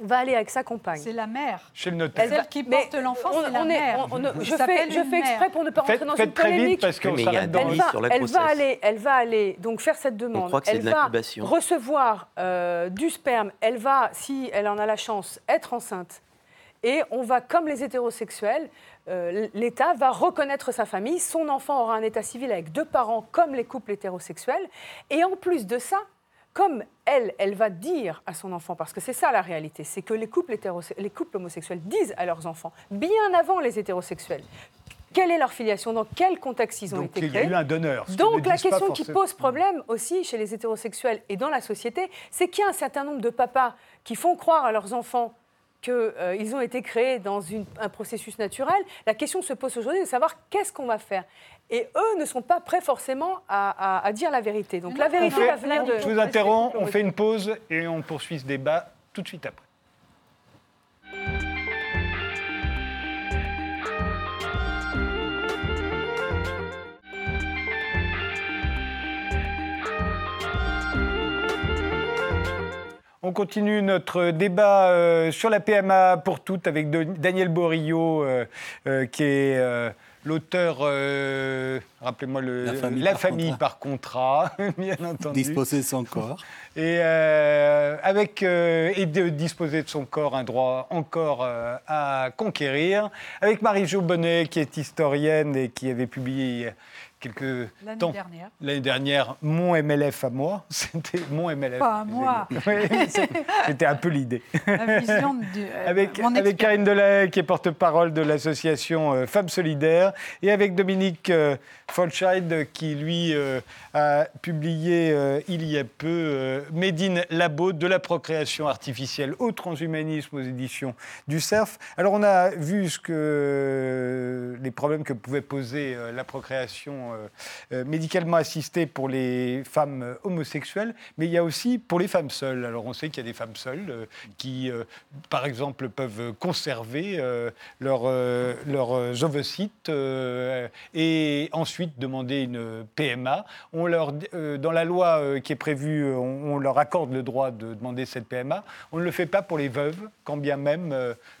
va aller avec sa compagne. C'est la mère. Chez le notaire. Celle qui porte l'enfant, c'est la mère. je, fais, je fais exprès pour ne pas rentrer dans une polémique. parce qu'on s'arrête dans elle, va, elle va aller, elle va aller donc faire cette demande. elle va recevoir euh, du sperme. Elle va, si elle en a la chance, être enceinte. Et on va, comme les hétérosexuels, euh, l'État va reconnaître sa famille. Son enfant aura un état civil avec deux parents, comme les couples hétérosexuels. Et en plus de ça, comme elle, elle va dire à son enfant, parce que c'est ça la réalité, c'est que les couples, les couples homosexuels disent à leurs enfants, bien avant les hétérosexuels, quelle est leur filiation, dans quel contexte ils ont été créés. Il y a eu un donneur. Donc la question qui pose problème aussi chez les hétérosexuels et dans la société, c'est qu'il y a un certain nombre de papas qui font croire à leurs enfants qu'ils euh, ont été créés dans un processus naturel. La question se pose aujourd'hui de savoir qu'est-ce qu'on va faire. Et eux ne sont pas prêts forcément à, dire la vérité. Donc la vérité va venir de... Je vous interromps, on fait une pause et on poursuit ce débat tout de suite après. On continue notre débat euh, sur la PMA pour toutes avec Daniel Borillo, euh, euh, qui est l'auteur, rappelez-moi le. La famille, par, contrat. [LAUGHS] bien entendu. Disposer de son corps. Et, avec, et de disposer de son corps, un droit encore à conquérir. Avec Marie-Jo Bonnet, qui est historienne et qui avait publié quelques temps. Dernière. L'année dernière, mon MLF à moi. [LAUGHS] C'était mon MLF. Pas à moi. [LAUGHS] C'était un peu l'idée. La vision de, euh, [LAUGHS] avec, avec Karine Delay, qui est porte-parole de l'association euh, Femmes Solidaires, et avec Dominique euh, Folscheid, qui lui a publié il y a peu Médine Labo de la procréation artificielle au transhumanisme aux éditions du CERF. Alors on a vu ce que les problèmes que pouvait poser la procréation euh, euh, médicalement assistée pour les femmes euh, homosexuelles, mais il y a aussi pour les femmes seules. Alors on sait qu'il y a des femmes seules qui, par exemple, peuvent conserver leurs ovocytes et ensuite demander une PMA. On leur, dans la loi qui est prévue, on, leur accorde le droit de demander cette PMA. On ne le fait pas pour les veuves, quand bien même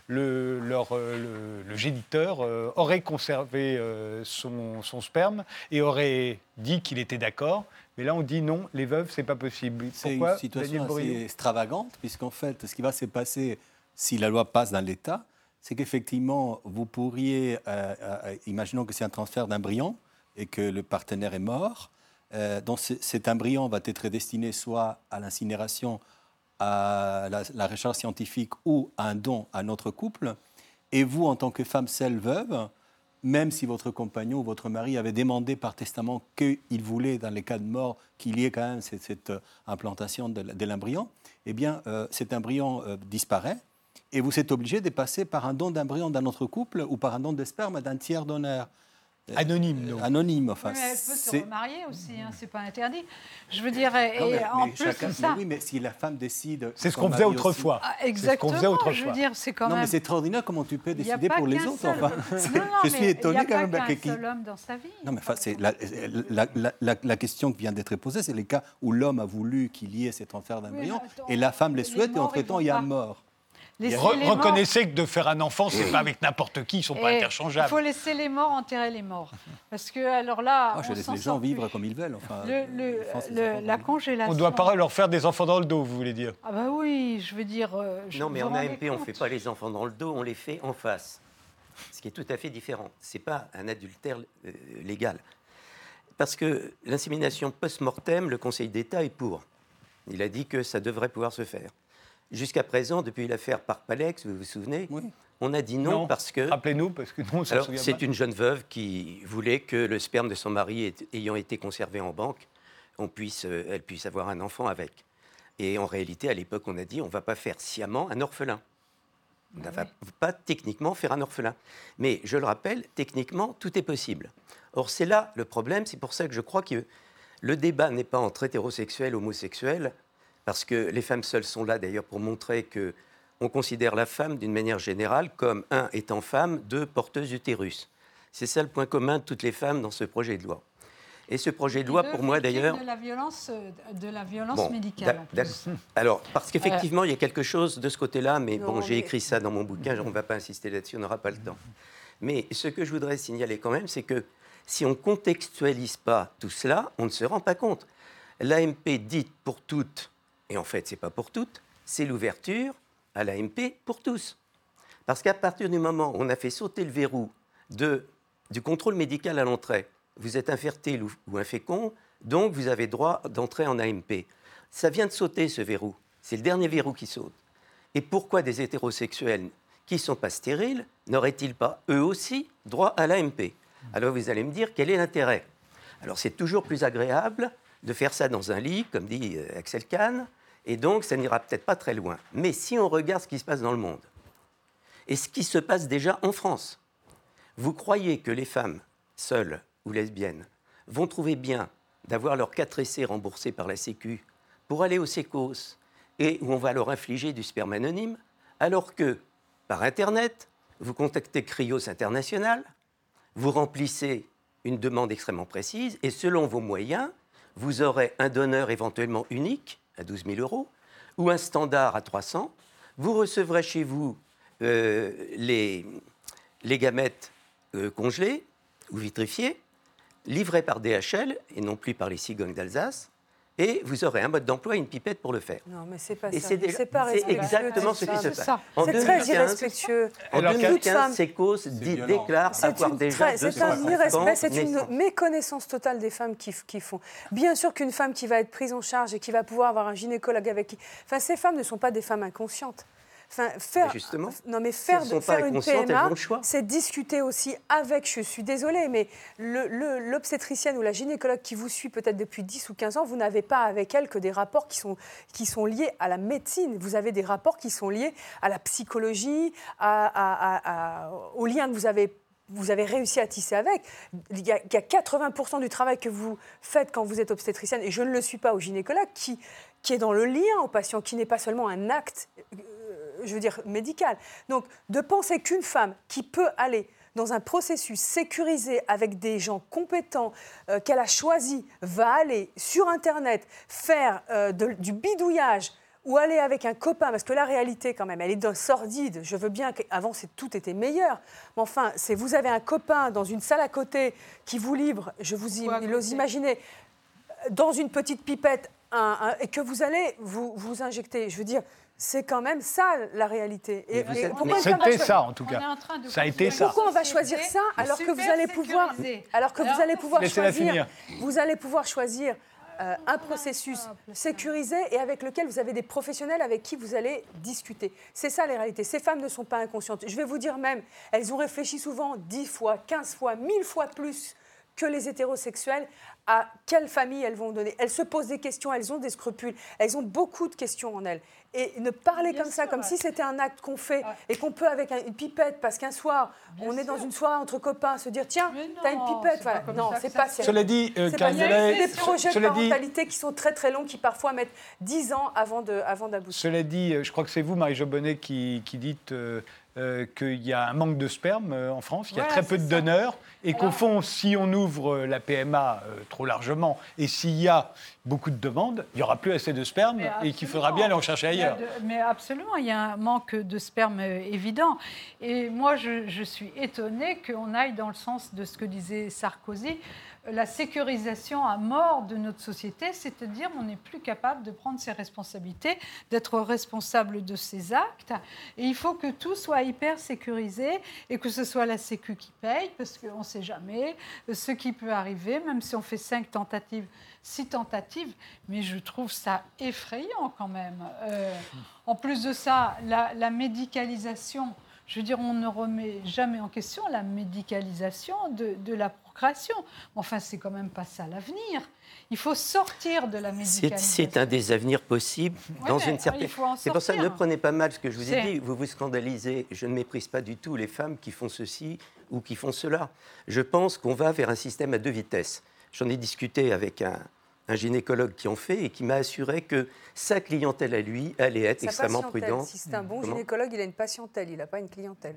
le, leur, le, géniteur aurait conservé son, son, sperme et aurait dit qu'il était d'accord. Mais là, on dit non, les veuves, c'est pas possible. C'est une situation assez extravagante, puisqu'en fait, ce qui va se passer si la loi passe dans l'État, c'est qu'effectivement, vous pourriez, euh, euh, imaginons que c'est un transfert d'embryon et que le partenaire est mort, euh, donc cet embryon va être destiné soit à l'incinération, à la, recherche scientifique ou un don à notre couple. Et vous, en tant que femme seule veuve, même si votre compagnon ou votre mari avait demandé par testament qu'il voulait, dans les cas de mort, qu'il y ait quand même cette, euh, implantation de, l'embryon, eh bien, euh, cet embryon euh, disparaît et vous êtes obligé de passer par un don d'embryon d'un autre couple ou par un don de sperme d'un tiers donneur. Anonyme, non Anonyme, enfin. elle peut se remarier aussi, hein, c'est pas interdit. Je veux dire, et en plus ça. oui, mais si la femme décide. C'est ce qu'on faisait autrefois. Ah, exactement. Ce faisait autrefois. Je veux dire, c'est quand non, même. mais c'est extraordinaire comment tu peux décider pour les autres. Enfin. Non, [LAUGHS] non, je suis étonné quand même. Il n'y a pas qu'un seul homme dans sa vie. Non, mais enfin, la, la, la, la, question qui vient d'être posée, c'est les cas où l'homme a voulu qu'il y ait cet enfer d'embryon et la femme les souhaite et entre-temps, il y a mort reconnaissez que de faire un enfant, c'est pas avec n'importe qui, ils sont pas interchangeables. Il faut laisser les morts enterrer les morts. Parce que, alors là. Moi, je laisse les gens vivre comme ils veulent. Enfin, la congélation. On ne doit pas leur faire des enfants dans le dos, vous voulez dire Ah, bah oui, je veux dire. Euh, non, mais en AMP, on ne fait pas les enfants dans le dos, on les fait en face. Ce qui est tout à fait différent. Ce n'est pas un adultère euh, légal. parce que l'insémination post-mortem, le Conseil d'État est pour. Il a dit que ça devrait pouvoir se faire. Jusqu'à présent, depuis l'affaire Parpalex, vous vous souvenez, on a dit non, parce que. Rappelez-nous, parce que non, Alors, c'est une jeune veuve qui voulait que le sperme de son mari ayant été conservé en banque, on puisse, euh, elle puisse avoir un enfant avec. Et en réalité, à l'époque, on a dit on ne va pas faire sciemment un orphelin. On ne va pas techniquement faire un orphelin. Mais je le rappelle, techniquement, tout est possible. Or, c'est là le problème. C'est pour ça que je crois que le débat n'est pas entre hétérosexuels et homosexuels, parce que les femmes seules sont là d'ailleurs pour montrer que on considère la femme d'une manière générale comme, un, étant femme, deux, porteuse d'utérus. C'est ça le point commun de toutes les femmes dans ce projet de loi. Et ce projet de loi, pour moi d'ailleurs. De la violence, euh, de la violence médicale. Alors, parce qu'effectivement, il y a quelque chose de ce côté-là, mais bon, j'ai écrit ça dans mon bouquin, on ne va pas insister là-dessus, on n'aura pas le temps. Mais ce que je voudrais signaler quand même, c'est que si on ne contextualise pas tout cela, on ne se rend pas compte. L'AMP dite pour toutes, et en fait, ce n'est pas pour toutes, c'est l'ouverture à l'AMP pour tous. Parce qu'à partir du moment où on a fait sauter le verrou du contrôle médical à l'entrée, vous êtes infertile ou, ou infécond, donc vous avez droit d'entrer en AMP. Ça vient de sauter ce verrou. C'est le dernier verrou qui saute. Et pourquoi des hétérosexuels qui ne sont pas stériles n'auraient-ils pas, eux aussi, droit à l'AMP Alors vous allez me dire, quel est l'intérêt? Alors c'est toujours plus agréable de faire ça dans un lit, comme dit euh, Axel Kahn, et donc ça n'ira peut-être pas très loin. Mais si on regarde ce qui se passe dans le monde, et ce qui se passe déjà en France, vous croyez que les femmes seules ou lesbiennes vont trouver bien d'avoir leur 4 essais remboursés par la Sécu pour aller au sécos et où on va leur infliger du sperme anonyme, alors que, par Internet, vous contactez Cryos International, vous remplissez une demande extrêmement précise, et selon vos moyens, vous aurez un donneur éventuellement unique à 12 000 euros ou un standard à 300. Vous recevrez chez vous euh, les, gamètes euh, congelées ou vitrifiées livré par DHL et non plus par les cigognes d'Alsace. Et vous aurez un mode d'emploi et une pipette pour le faire. Non, mais c'est pas et ça. C'est exactement ce qui se passe. C'est très irrespectueux. En 2015, Secos déclare avoir déjà C'est un irrespect, c'est une méconnaissance totale des femmes qui, qui font. Bien sûr qu'une femme qui va être prise en charge et qui va pouvoir avoir un gynécologue avec qui... Enfin, ces femmes ne sont pas des femmes inconscientes. Enfin, faire, justement, non mais faire, de, faire une PMA, c'est discuter aussi avec, je suis désolée, mais l'obstétricienne ou la gynécologue qui vous suit peut-être depuis 10 ou 15 ans, vous n'avez pas avec elle que des rapports qui sont, qui sont liés à la médecine. Vous avez des rapports qui sont liés à la psychologie, à, aux liens que vous avez vous avez réussi à tisser avec. Il y, a, il y a 80% du travail que vous faites quand vous êtes obstétricienne, et je ne le suis pas au gynécologue, qui, qui est dans le lien au patient, qui n'est pas seulement un acte je veux dire, médicale. Donc, de penser qu'une femme qui peut aller dans un processus sécurisé avec des gens compétents euh, qu'elle a choisi va aller sur Internet faire euh, du bidouillage ou aller avec un copain, parce que la réalité quand même, elle est sordide. Je veux bien qu'avant tout était meilleur, mais enfin, c'est vous avez un copain dans une salle à côté qui vous livre, je vous imaginez, dans une petite pipette, et que vous allez vous, vous injecter. Je veux dire, c'est quand même ça la réalité. Et, C'était ça en tout cas. ça a été ça. Pourquoi on va choisir ça alors que vous allez pouvoir, alors que vous allez pouvoir choisir, vous allez pouvoir choisir un processus sécurisé et avec lequel vous avez des professionnels avec qui vous allez discuter. C'est ça les réalités. Ces femmes ne sont pas inconscientes. Je vais vous dire même, elles ont réfléchi souvent 10 fois, 15 fois, 1000 fois plus que les hétérosexuels à quelle famille elles vont donner. Elles se posent des questions, elles ont des scrupules, elles ont beaucoup de questions en elles et ne parler comme ça, comme si c'était un acte qu'on fait et qu'on peut avec une pipette, parce qu'un soir, on est dans une soirée entre copains, se dire tiens, t'as une pipette. Voilà. Non, c'est pas ça. Cela dit, euh, des projets de parentalité qui sont très très longs, qui parfois mettent 10 ans avant d'aboutir. Avant Cela dit, euh, je crois que c'est vous, Marie-Jo Bonnet, qui, qui dites euh, euh, qu'il y a un manque de sperme euh, en France, qu'il y a très peu de donneurs, et qu'au fond, si on ouvre euh, la PMA trop largement, et s'il y a beaucoup de demandes, il n'y aura plus assez de sperme, et qu'il faudra bien aller en chercher ailleurs. mais absolument, il y a un manque de sperme évident. Et moi, je, je suis étonnée qu'on aille dans le sens de ce que disait Sarkozy, la sécurisation à mort de notre société, c'est-à-dire on n'est plus capable de prendre ses responsabilités, d'être responsable de ses actes. Et il faut que tout soit hyper sécurisé et que ce soit la Sécu qui paye, parce qu'on ne sait jamais ce qui peut arriver, même si on fait cinq tentatives, six tentatives. Mais je trouve ça effrayant quand même. Euh, en plus de ça, la médicalisation je veux dire, on ne remet jamais en question la médicalisation de, la procréation. Enfin, c'est quand même pas ça l'avenir. Il faut sortir de la médicalisation. C'est un des avenirs possibles dans une certaine. C'est pour ça ne prenez pas mal ce que je vous ai dit. Vous vous scandalisez. Je ne méprise pas du tout les femmes qui font ceci ou qui font cela. Je pense qu'on va vers un système à deux vitesses. J'en ai discuté avec un, un gynécologue qui en fait et qui m'a assuré que sa clientèle à lui allait être extrêmement prudente. Si c'est un bon gynécologue, il a une patientèle, il n'a pas une clientèle.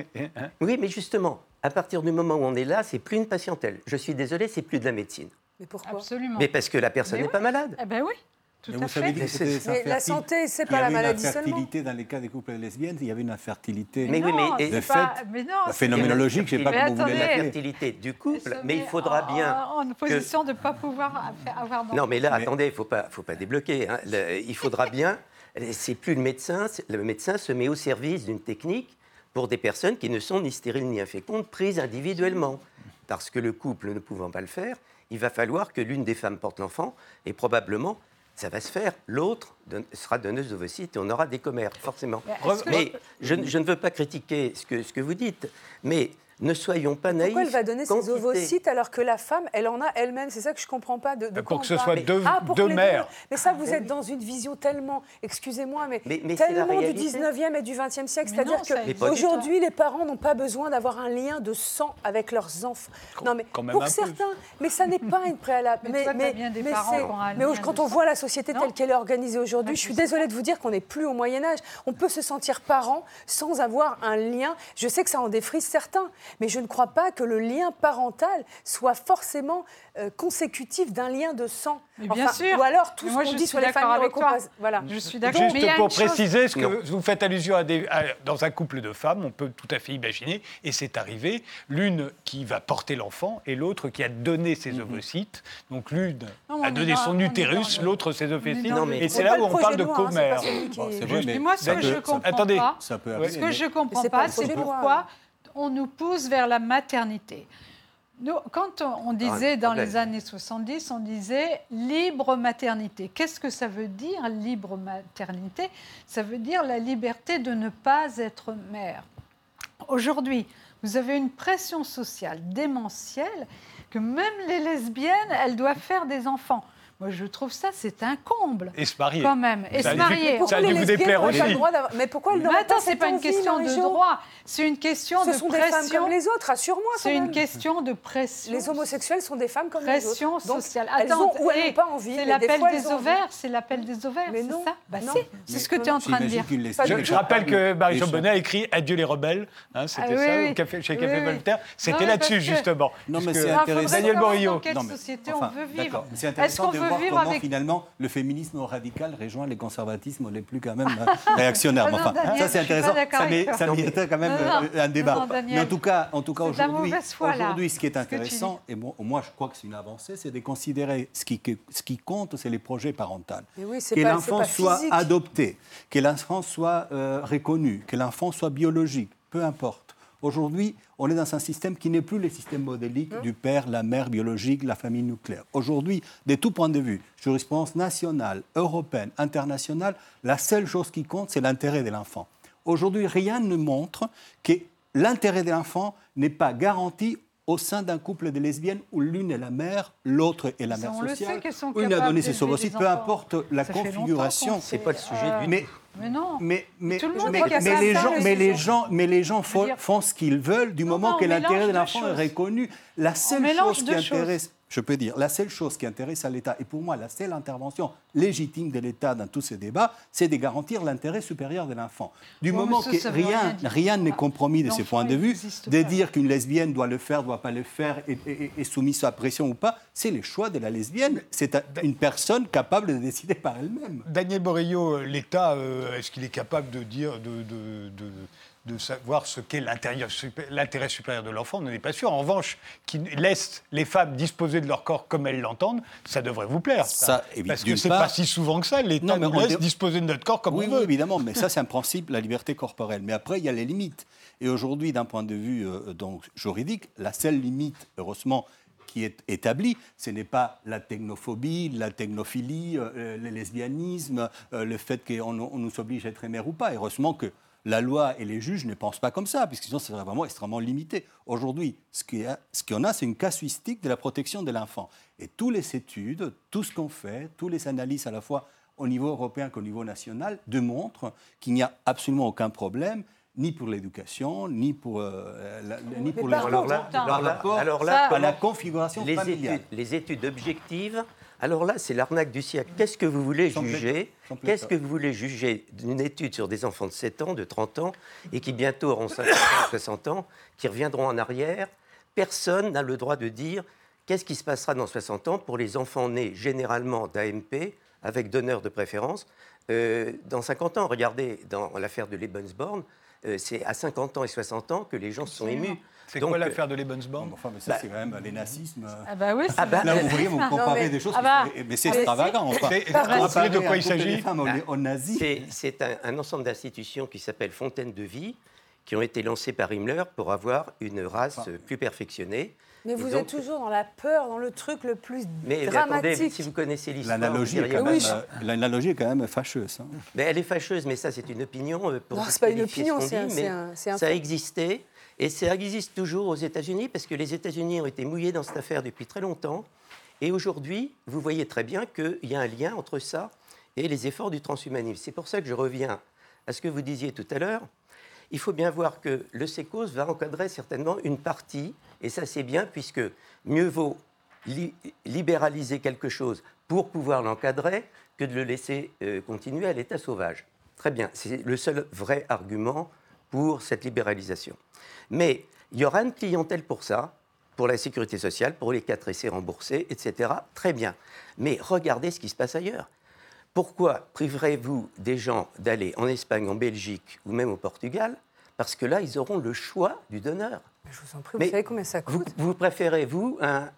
[LAUGHS] oui, mais justement, à partir du moment où on est là, c'est plus une patientèle. Je suis désolé, c'est plus de la médecine. Mais pourquoi? Absolument. Mais parce que la personne n'est pas malade. Eh ben oui. Tout mais vous savez mais la santé, c'est pas la maladie seulement. Il y avait une infertilité dans les cas des couples lesbiennes, il y avait une infertilité mais, oui, mais, de fait, mais non, phénoménologique, je ne sais pas comment vous voulez l'appeler. L'infertilité du couple, mais il faudra bien... En, position de ne pas pouvoir avoir... Non, mais là, attendez, il ne faut pas, faut pas débloquer. Hein. il faudra bien... [LAUGHS] C'est plus le médecin, le médecin se met au service d'une technique pour des personnes qui ne sont ni stériles ni infécondes, prises individuellement. Parce que le couple ne pouvant pas le faire, il va falloir que l'une des femmes porte l'enfant et probablement ça va se faire. L'autre sera donneuse d'ovocytes et on aura des commères, forcément. Mais, je, je, ne veux pas critiquer ce que, ce que vous dites, mais ne soyons pas naïfs. Pourquoi elle va donner ses ovocytes alors que la femme, elle en a elle-même? C'est ça que je ne comprends pas. De, pour que ce soit deux, ah, deux mères. Mais ça, vous êtes dans une vision tellement, excusez-moi, mais, tellement du 19e et du 20e siècle. C'est-à-dire qu'aujourd'hui, les parents n'ont pas besoin d'avoir un lien de sang avec leurs enfants. Non, mais pour certains, mais ça n'est pas une préalable. [LAUGHS] Mais, mais, mais, quand on voit la société telle qu'elle est organisée aujourd'hui, je suis désolée de vous dire qu'on n'est plus au Moyen-Âge. On peut se sentir parent sans avoir un lien. Je sais que ça en défrise certains, mais je ne crois pas que le lien parental soit forcément euh, consécutif d'un lien de sang. bien sûr. Ou alors tout ce qu'on dit sur les familles Voilà. Je suis d'accord. Juste pour préciser, ce que vous faites allusion à, des, dans un couple de femmes, on peut tout à fait imaginer, et c'est arrivé, l'une qui va porter l'enfant et l'autre qui a donné ses mhm. ovocytes. Donc l'une a donné son utérus, l'autre ses ovocytes. Et c'est là où on parle de commère. C'est vrai, mais moi, ce que je comprends pas, ce que je comprends pas, c'est pourquoi on nous pousse vers la maternité. Nous, quand on disait dans les années 70, on disait libre maternité. Qu'est-ce que ça veut dire, libre maternité? Ça veut dire la liberté de ne pas être mère. Aujourd'hui, vous avez une pression sociale démentielle que même les lesbiennes, elles doivent faire des enfants. Moi, je trouve ça, c'est un comble. Et se marier. Quand même. Et se marier. Ça a dû vous déplaire aussi. Mais pourquoi elles Mais attends, c'est pas une question de droit. C'est une question de pression. Ce sont des femmes comme les autres, assure-moi. C'est une question de pression. Les homosexuels sont des femmes comme les autres. Pression sociale. elles ont ou elles n'ont pas envie. C'est l'appel des ovaires. C'est l'appel des ovaires. Mais non. Bah c'est ce que tu es en train de dire. Je rappelle que Marie-Jean Bonnet a écrit Adieu les rebelles. Hein, c'était ah ça, chez Café Voltaire. C'était là-dessus, justement. Non, mais c'est intéressant. Daniel Morillo. Dans quelle société on veut vivre Est-ce qu'on veut vivre avec finalement le féminisme radical rejoint les conservatismes les plus quand même [LAUGHS] réactionnaires. enfin, ça c'est intéressant. Ça méritait quand même euh, un débat. Mais en tout cas, en tout cas aujourd'hui, aujourd'hui, ce qui est intéressant, et moi je crois que c'est une avancée, c'est de considérer ce qui, ce qui compte, c'est les projets parentaux. que l'enfant soit adopté, que l'enfant soit euh, reconnu, que l'enfant soit biologique, peu importe. Aujourd'hui, on est dans un système qui n'est plus le système modélique du père, la mère biologique, la famille nucléaire. Aujourd'hui, de tout point de vue, jurisprudence nationale, européenne, internationale, la seule chose qui compte, c'est l'intérêt de l'enfant. Aujourd'hui, rien ne montre que l'intérêt de l'enfant n'est pas garanti au sein d'un couple de lesbiennes où l'une est la mère, l'autre est la mère sociale. Une a donné ses ovocytes, peu importe la configuration. C'est pas le sujet du mais mais non. Mais, mais, les gens, mais, les gens, mais les gens font, ce qu'ils veulent du moment que l'intérêt de l'enfant est reconnu. La seule chose qui intéresse je peux dire, la seule chose qui intéresse à l'État, et pour moi la seule intervention légitime de l'État dans tous ces débats, c'est de garantir l'intérêt supérieur de l'enfant. Du moment que rien, rien n'est compromis de ce point de vue, de dire qu'une lesbienne doit le faire, doit pas le faire, et, est soumise à pression ou pas, c'est le choix de la lesbienne. C'est une personne capable de décider par elle-même. Daniel Borillo, l'État, euh, est-ce qu'il est capable de dire, de de savoir ce qu'est l'intérêt supérieur de l'enfant, on n'est pas sûr. En revanche, qui laisse les femmes disposer de leur corps comme elles l'entendent, ça devrait vous plaire. Ça, parce que c'est pas si souvent que ça. L'État nous laisse disposer de notre corps comme oui, on veut. Oui, évidemment, mais ça c'est un principe, la liberté corporelle. Mais après, il y a les limites. Et aujourd'hui, d'un point de vue euh, donc, juridique, la seule limite, heureusement, qui est établie, ce n'est pas la technophobie, la technophilie, euh, le lesbianisme, euh, le fait qu'on nous oblige à être mère ou pas. Heureusement que la loi et les juges ne pensent pas comme ça, puisque sinon c'est vraiment extrêmement limité. Aujourd'hui, ce qu'on a, c'est une casuistique de la protection de l'enfant. Et toutes les études, tout ce qu'on fait, toutes les analyses à la fois au niveau européen qu'au niveau national démontrent qu'il n'y a absolument aucun problème ni pour l'éducation, ni pour, euh, la, ni pour le, alors là, alors là, à la configuration les familiale. Études, les études objectives alors là, c'est l'arnaque du siècle. Qu'est-ce que vous voulez juger Qu'est-ce que vous voulez juger d'une étude sur des enfants de 7 ans, de 30 ans, et qui bientôt auront 50 ans, [COUGHS] 60 ans, qui reviendront en arrière Personne n'a le droit de dire qu'est-ce qui se passera dans 60 ans pour les enfants nés généralement d'AMP, avec donneur de préférence, euh, dans 50 ans. Regardez, dans l'affaire de Lebensborn, euh, c'est à 50 ans et 60 ans que les gens se sont émus. C'est quoi l'affaire de Lebensborn Enfin, mais ça, bah, c'est quand même les nazismes. Ah bah oui, ah bah, Là, vous voyez, vous comparez des choses, ah bah, mais c'est extravagant. Enfin, rappelez de quoi il s'agit C'est un, ensemble d'institutions qui s'appelle Fontaine de Vie, qui ont été lancées par Himmler pour avoir une race plus perfectionnée. Mais vous êtes toujours dans la peur, dans le truc le plus mais, dramatique. Mais attendez, si vous connaissez l'histoire, l'analogie est, quand même, l'analogie est quand même fâcheuse. Hein. Mais elle est fâcheuse, mais ça c'est une opinion. Euh, pour non, c'est pas une opinion, c'est un, un, Ça a existé. Et ça existe toujours aux États-Unis parce que les États-Unis ont été mouillés dans cette affaire depuis très longtemps. Et aujourd'hui, vous voyez très bien qu'il y a un lien entre ça et les efforts du transhumanisme. C'est pour ça que je reviens à ce que vous disiez tout à l'heure. Il faut bien voir que le SECOS va encadrer certainement une partie, et ça c'est bien puisque mieux vaut libéraliser quelque chose pour pouvoir l'encadrer que de le laisser euh, continuer à l'état sauvage. Très bien, c'est le seul vrai argument pour cette libéralisation. Mais il y aura une clientèle pour ça, pour la sécurité sociale, pour les 4 essais remboursés, etc. Très bien. Mais regardez ce qui se passe ailleurs. Pourquoi priverez-vous des gens d'aller en Espagne, en Belgique ou même au Portugal? Parce que là, ils auront le choix du donneur. Je vous en prie, vous savez combien ça coûte? Vous, préférez, vous, un,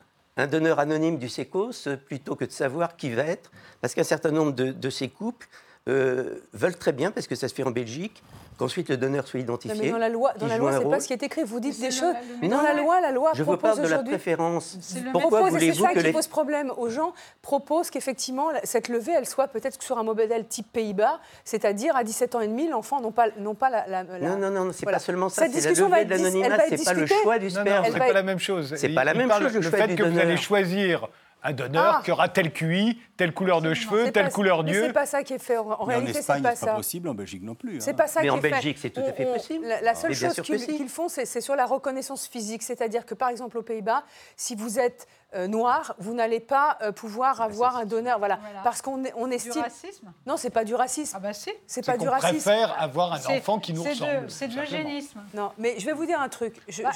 donneur anonyme du SECOS plutôt que de savoir qui va être? Parce qu'un certain nombre de, ces couples euh, veulent très bien, parce que ça se fait en Belgique, qu'ensuite le donneur soit identifié. mais dans la loi, dans la loi, c'est pas ce qui est écrit. Vous dites des choses. Dans la loi, la loi je propose vous parle de la préférence. Pourquoi voulez-vous que qui pose problème aux gens propose qu'effectivement cette levée, elle soit peut-être sur un modèle type Pays-Bas, c'est-à-dire à 17 ans et demi, l'enfant n'ont pas, non pas la, Non, non, non, c'est pas seulement ça. C'est la levée de l'anonymat, c'est pas le choix du sperme. C'est pas la même chose. C'est pas la même chose. Le fait que vous allez choisir un donneur ah. qui aura telle QI, telle couleur de cheveux, telle couleur d'yeux. C'est pas ça qui est fait. En, réalité, c'est pas ça. C'est pas possible en Belgique non plus. C'est hein. pas ça Mais en Belgique, c'est tout à fait possible. La, seule chose qu'ils font, c'est sur la reconnaissance physique. C'est-à-dire que, par exemple, aux Pays-Bas, si vous êtes euh, noir, vous n'allez pas euh, pouvoir avoir un donneur. Voilà. Parce qu'on on estime. Du racisme Non, c'est pas du racisme. Ah bah si. C'est pas du racisme. On préfère avoir un enfant qui nous ressemble. C'est de l'eugénisme. Non, mais je vais vous dire un truc. Je, bah,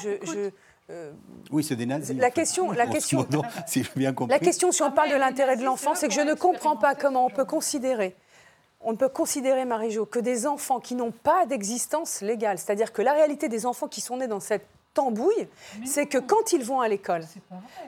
euh, oui, c'est des nazis. La question, la question, [LAUGHS] si bien compris. La question, si on parle de l'intérêt de l'enfant, c'est que je ne comprends pas comment on peut considérer, on ne peut considérer, Marie-Jo, que des enfants qui n'ont pas d'existence légale, c'est-à-dire que la réalité des enfants qui sont nés dans cette tambouille, c'est que quand ils vont à l'école,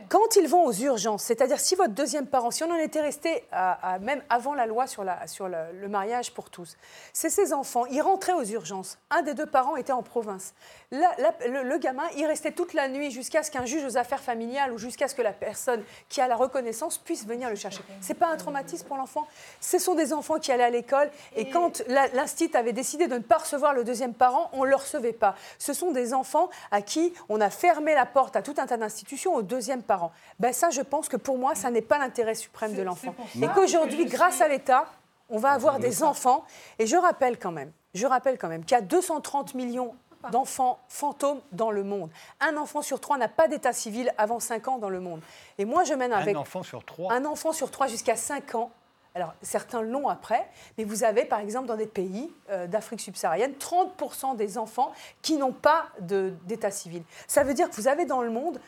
quand ils vont aux urgences, c'est-à-dire si votre deuxième parent, si on en était resté à, même avant la loi sur, la, sur le mariage pour tous, c'est ces enfants, ils rentraient aux urgences, un des deux parents était en province le, gamin, il restait toute la nuit jusqu'à ce qu'un juge aux affaires familiales ou jusqu'à ce que la personne qui a la reconnaissance puisse venir le chercher. C'est pas un traumatisme pour l'enfant. Ce sont des enfants qui allaient à l'école et, quand l'instit avait décidé de ne pas recevoir le deuxième parent, on ne le recevait pas. Ce sont des enfants à qui on a fermé la porte à tout un tas d'institutions au deuxième parent. Ben ça, je pense que pour moi, ça n'est pas l'intérêt suprême de l'enfant. Et qu'aujourd'hui, grâce à l'État, on va avoir des enfants. Et je rappelle quand même, je rappelle quand même qu'il y a 230 millions d'enfants fantômes dans le monde. Un enfant sur trois n'a pas d'état civil avant 5 ans dans le monde. Et moi, je mène avec... Un enfant sur trois Un enfant sur trois jusqu'à 5 ans. Alors, certains l'ont après, mais vous avez, par exemple, dans des pays euh, d'Afrique subsaharienne, 30% des enfants qui n'ont pas d'état civil. Ça veut dire que vous avez dans le monde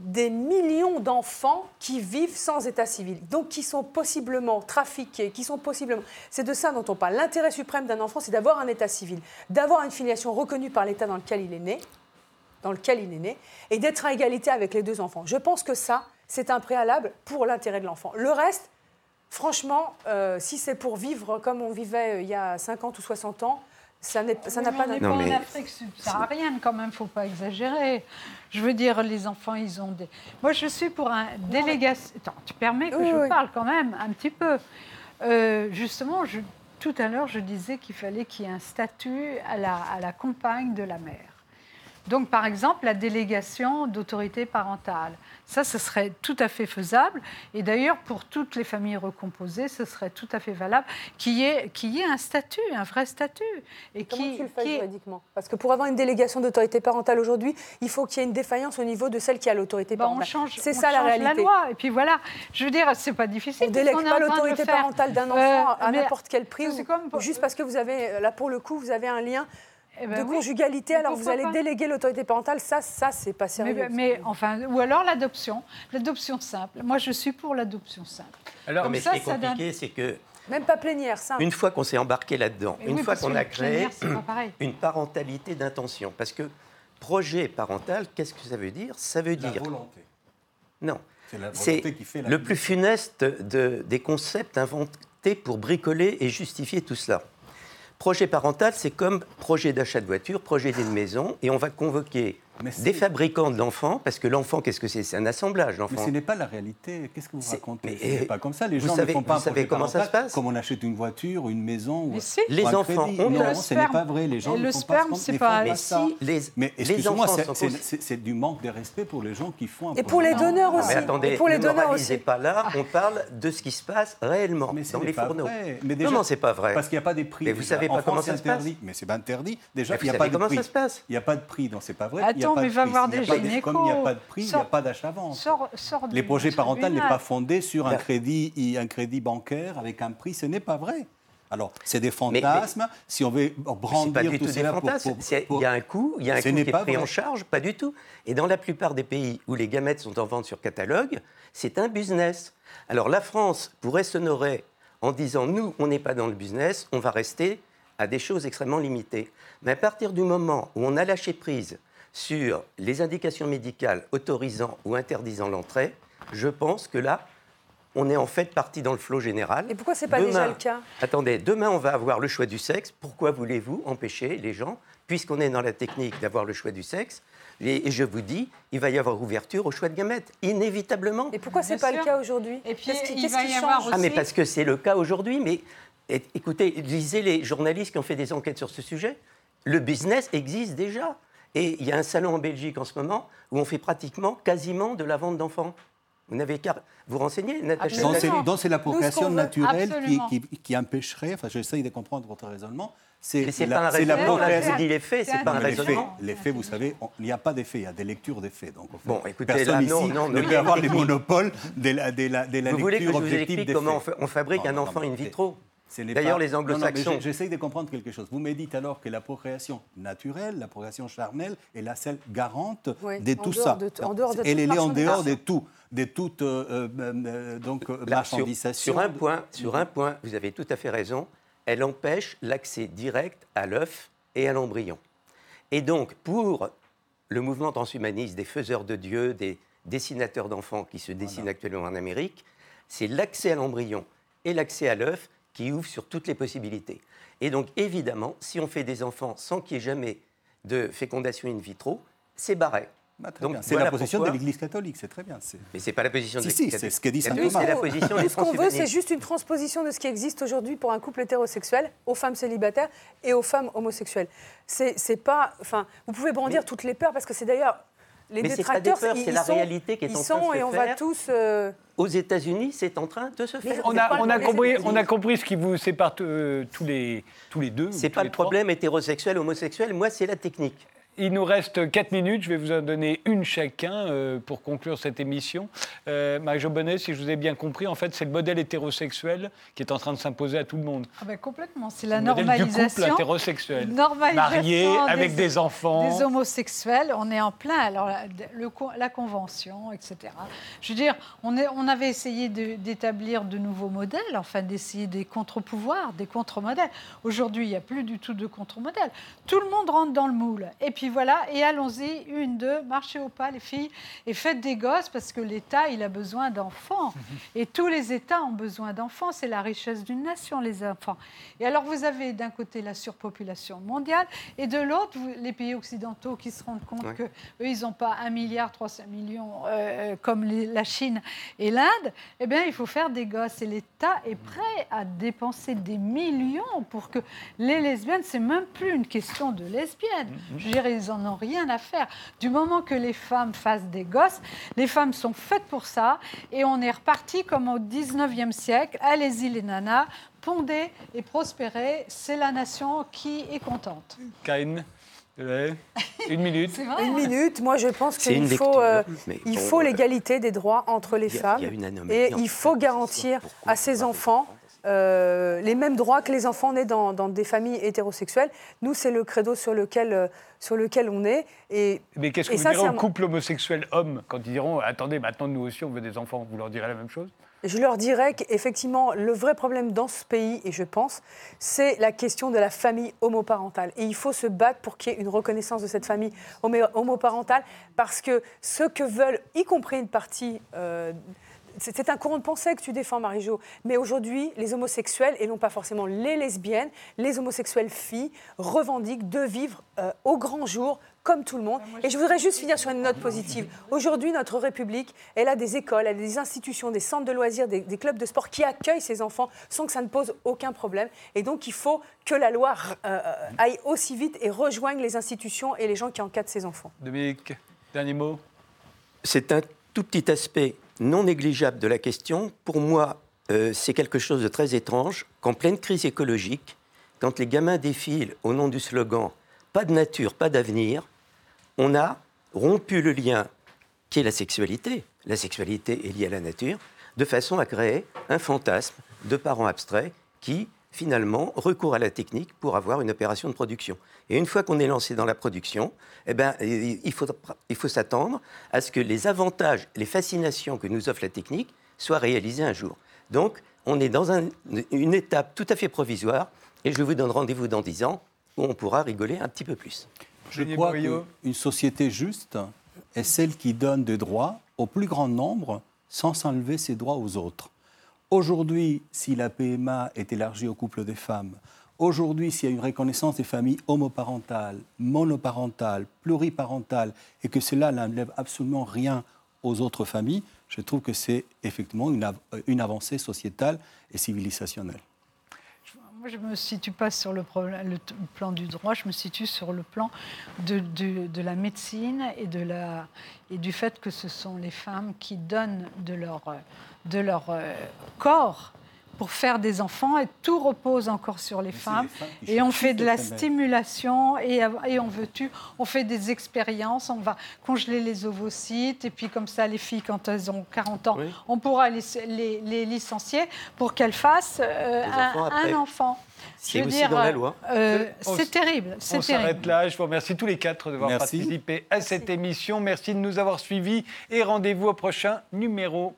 des millions d'enfants qui vivent sans état civil, donc qui sont possiblement trafiqués, qui sont possiblement... C'est de ça dont on parle. L'intérêt suprême d'un enfant, c'est d'avoir un état civil, d'avoir une filiation reconnue par l'État dans lequel il est né, dans lequel il est né, et d'être à égalité avec les deux enfants. Je pense que ça, c'est un préalable pour l'intérêt de l'enfant. Le reste, franchement, euh, si c'est pour vivre comme on vivait euh, il y a 50 ou 60 ans, ça n'a pas d'intérêt. On n'est pas en Afrique subsaharienne, quand même, il ne faut pas exagérer. Je veux dire, les enfants, ils ont des... Moi, je suis pour un délégation... Attends, tu permets que je parle quand même un petit peu. Euh, justement, je... tout à l'heure, je disais qu'il fallait qu'il y ait un statut à la, à la compagne de la mère. Donc, par exemple, la délégation d'autorité parentale. Ça, ce serait tout à fait faisable. Et d'ailleurs, pour toutes les familles recomposées, ce serait tout à fait valable qu'il y, ait, y ait un statut, un vrai statut. Et Comment qui, tu le fais juridiquement? Parce que pour avoir une délégation d'autorité parentale aujourd'hui, il faut qu'il y ait une défaillance au niveau de celle qui a l'autorité bah, parentale. on change, c'est ça la réalité. la loi. Et puis voilà, je veux dire, c'est pas difficile. On ne délègue pas l'autorité parentale d'un enfant euh, à n'importe quel prix. Juste parce que vous avez, là pour le coup, vous avez un lien eh ben de conjugalité, alors vous allez déléguer l'autorité parentale, ça, ça c'est pas sérieux. Mais, enfin, ou alors l'adoption, l'adoption simple. Moi, je suis pour l'adoption simple. Alors, mais ce qui est compliqué, c'est que même pas plénière, ça. Une fois qu'on s'est embarqué là-dedans, une fois qu'on a créé une parentalité d'intention, parce que projet parental, qu'est-ce que ça veut dire? Ça veut dire. La volonté. Non. C'est le plus funeste des concepts inventés pour bricoler et justifier tout cela. Projet parental, c'est comme projet d'achat de voiture, projet d'une maison, et on va convoquer des fabricants de l'enfant, parce que l'enfant, qu'est-ce que c'est? C'est un assemblage d'enfants. Mais ce n'est pas la réalité. Qu'est-ce que vous racontez? Ce n'est pas comme ça. Les gens ne font pas Vous savez comment ça se passe? Comme on achète une voiture, une maison. Ou, les enfants ont Non, ce n'est pas vrai. Les gens le sperme, c'est pas. Mais si les, mais excusez-moi, c'est du manque de respect pour les gens qui font. Un et pour les donneurs aussi. Mais attendez, pour les ne moralisez pas là. On parle de ce qui se passe réellement dans les fourneaux. Non, non, c'est pas vrai. Parce qu'il n'y a pas des prix. Mais vous savez pas comment ça se passe. Mais c'est pas interdit. Déjà, il n'y a pas de prix. Il n'y a pas de prix, donc c'est pas vrai. Attends, mais va voir des comme il n'y a pas de prix, il n'y a pas d'achat-vente. Les projets parentaux n'est pas fondé sur un crédit, un crédit bancaire avec un prix, ce n'est pas vrai. Alors, c'est des fantasmes. si on veut brandir pas tout, ces fantasmes. Il y a un coût, il y a un coût qui est pris en charge, pas du tout. Et dans la plupart des pays où les gamètes sont en vente sur catalogue, c'est un business. Alors la France pourrait s'honorer en disant nous, on n'est pas dans le business, on va rester à des choses extrêmement limitées. Mais à partir du moment où on a lâché prise sur les indications médicales autorisant ou interdisant l'entrée, je pense que là, on est en fait parti dans le flot général. Et pourquoi ce n'est pas déjà le cas? Attendez, demain on va avoir le choix du sexe. Pourquoi voulez-vous empêcher les gens, puisqu'on est dans la technique d'avoir le choix du sexe et, je vous dis, il va y avoir ouverture au choix de gamètes, inévitablement. Et pourquoi ce n'est pas le cas aujourd'hui? Et puis, qu'est-ce qui, change? Ah, mais parce que c'est le cas aujourd'hui. Mais écoutez, lisez les journalistes qui ont fait des enquêtes sur ce sujet. Le business existe déjà. Et il y a un salon en Belgique en ce moment où on fait pratiquement, quasiment de la vente d'enfants. Vous n'avez qu'à vous renseigner, Donc c'est la procréation naturelle qui, qui, empêcherait, enfin j'essaye de comprendre votre raisonnement, c'est la, pas un la procréation. dit les faits, c'est pas un raisonnement. Les faits, vous savez, il n'y a pas d'effets, il y a des lectures des faits. Donc, bon, écoutez, personne là, non, ici non, ne peut avoir les monopoles de la, de la, de la vous lecture voulez que je vous explique comment on fabrique un enfant in vitro D'ailleurs, les anglo-saxons. J'essaye de comprendre quelque chose. Vous me dites alors que la procréation naturelle, la procréation charnelle est la seule garante de tout ça. en dehors de Elle est en dehors de tout, de toute euh, euh, euh, donc, marchandisation. Sur, un point, sur un point, vous avez tout à fait raison. Elle empêche l'accès direct à l'œuf et à l'embryon. Et donc, pour le mouvement transhumaniste des faiseurs de Dieu, des dessinateurs d'enfants qui se dessinent actuellement en Amérique, c'est l'accès à l'embryon et l'accès à l'œuf qui ouvre sur toutes les possibilités. Et donc, évidemment, si on fait des enfants sans qu'il n'y ait jamais de fécondation in vitro, c'est barré. Bah, c'est la position de l'Église catholique, c'est très bien. Mais ce n'est pas la position de l'Église catholique. c'est ce que dit Saint Thomas. C'est la position Ce qu'on veut, c'est juste une transposition de ce qui existe aujourd'hui pour un couple hétérosexuel aux femmes célibataires et aux femmes homosexuelles. C'est pas, enfin, vous pouvez brandir toutes les peurs parce que c'est d'ailleurs les Mais détracteurs, c'est la réalité qui est en train de se et on va tous. Euh, Aux États-Unis, c'est en train de se faire. On a, on a compris, on a compris ce qui vous sépare euh, tous les tous les deux. C'est pas le problème hétérosexuel, homosexuel. Moi, c'est la technique. Il nous reste 4 minutes, je vais vous en donner une chacun euh, pour conclure cette émission. Euh, Marie-Jo Bonnet, si je vous ai bien compris, en fait, c'est le modèle hétérosexuel qui est en train de s'imposer à tout le monde. Ah ben complètement, c'est la normalisation. Du couple hétérosexuel. Marié, avec des, enfants. Des homosexuels, on est en plein. Alors, le, la convention, etc. Je veux dire, on, est, on avait essayé d'établir de, nouveaux modèles, enfin d'essayer des contre-pouvoirs, des contre-modèles. Aujourd'hui, il n'y a plus du tout de contre-modèles. Tout le monde rentre dans le moule. Et puis voilà, et allons-y, une, deux, marchez au pas les filles, et faites des gosses parce que l'État, il a besoin d'enfants. [LAUGHS] Et tous les États ont besoin d'enfants, c'est la richesse d'une nation, les enfants. Et alors vous avez d'un côté la surpopulation mondiale, et de l'autre, les pays occidentaux qui se rendent compte qu'eux, ils n'ont pas un milliard 300 millions euh, comme la Chine et l'Inde, eh bien, il faut faire des gosses. Et l'État est prêt à dépenser des millions pour que les lesbiennes, c'est même plus une question de lesbiennes. Je dirais, ils n'en ont rien à faire. Du moment que les femmes fassent des gosses, les femmes sont faites pour ça et on est reparti comme au 19e siècle. Allez-y les nanas, pondez et prospérez, c'est la nation qui est contente. Karine une minute. [LAUGHS] Une minute. Moi, je pense qu'il faut, euh, il faut l'égalité des droits entre les femmes. et il faut garantir à ces enfants euh, les mêmes droits que les enfants nés dans, des familles hétérosexuelles. Nous, c'est le credo sur lequel, euh, sur lequel on est. Et, Mais qu'est-ce que vous direz aux couples homosexuels hommes quand ils diront Attendez, maintenant nous aussi on veut des enfants Vous leur direz la même chose? Je leur dirais qu'effectivement, le vrai problème dans ce pays, et je pense, c'est la question de la famille homoparentale. Et il faut se battre pour qu'il y ait une reconnaissance de cette famille homoparentale, parce que ce que veulent, y compris une partie euh, c'est un courant de pensée que tu défends, Marie-Jo. Mais aujourd'hui, les homosexuels, et non pas forcément les lesbiennes, les homosexuels filles, revendiquent de vivre euh, au grand jour comme tout le monde. Et je voudrais juste finir sur une note positive. Aujourd'hui, notre République, elle a des écoles, elle a des institutions, des centres de loisirs, des, clubs de sport qui accueillent ces enfants sans que ça ne pose aucun problème. Et donc, il faut que la loi euh, euh, aille aussi vite et rejoigne les institutions et les gens qui encadrent ces enfants. Dominique, dernier mot C'est un tout petit aspect non négligeable de la question. Pour moi, euh, c'est quelque chose de très étrange qu'en pleine crise écologique, quand les gamins défilent au nom du slogan Pas de nature, pas d'avenir, on a rompu le lien qui est la sexualité. La sexualité est liée à la nature, de façon à créer un fantasme de parents abstraits qui, finalement, recourent à la technique pour avoir une opération de production. Et une fois qu'on est lancé dans la production, eh ben, il faut, il faut s'attendre à ce que les avantages, les fascinations que nous offre la technique soient réalisés un jour. Donc, on est dans une étape tout à fait provisoire, et je vous donne rendez-vous dans 10 ans, où on pourra rigoler un petit peu plus. Je crois qu'une société juste est celle qui donne des droits au plus grand nombre sans s'enlever ses droits aux autres. Aujourd'hui, si la PMA est élargie au couple des femmes, Aujourd'hui, s'il y a une reconnaissance des familles homoparentales, monoparentales, pluriparentales, et que cela n'enlève absolument rien aux autres familles, je trouve que c'est effectivement une, avancée sociétale et civilisationnelle. Moi, je ne me situe pas sur le, plan du droit, je me situe sur le plan de, la médecine et, de la, et du fait que ce sont les femmes qui donnent de leur, leur euh, corps pour faire des enfants et tout repose encore sur les femmes. et on fait de la stimulation et, et on veut tu, on fait des expériences, on va congeler les ovocytes et puis comme ça les filles quand elles ont 40 ans, on pourra les, les, licencier pour qu'elles fassent euh, un, enfant. C'est aussi dans la loi. Euh, c'est terrible. On s'arrête là. Je vous remercie tous les quatre d'avoir participé à cette émission. Merci de nous avoir suivis et rendez-vous au prochain numéro.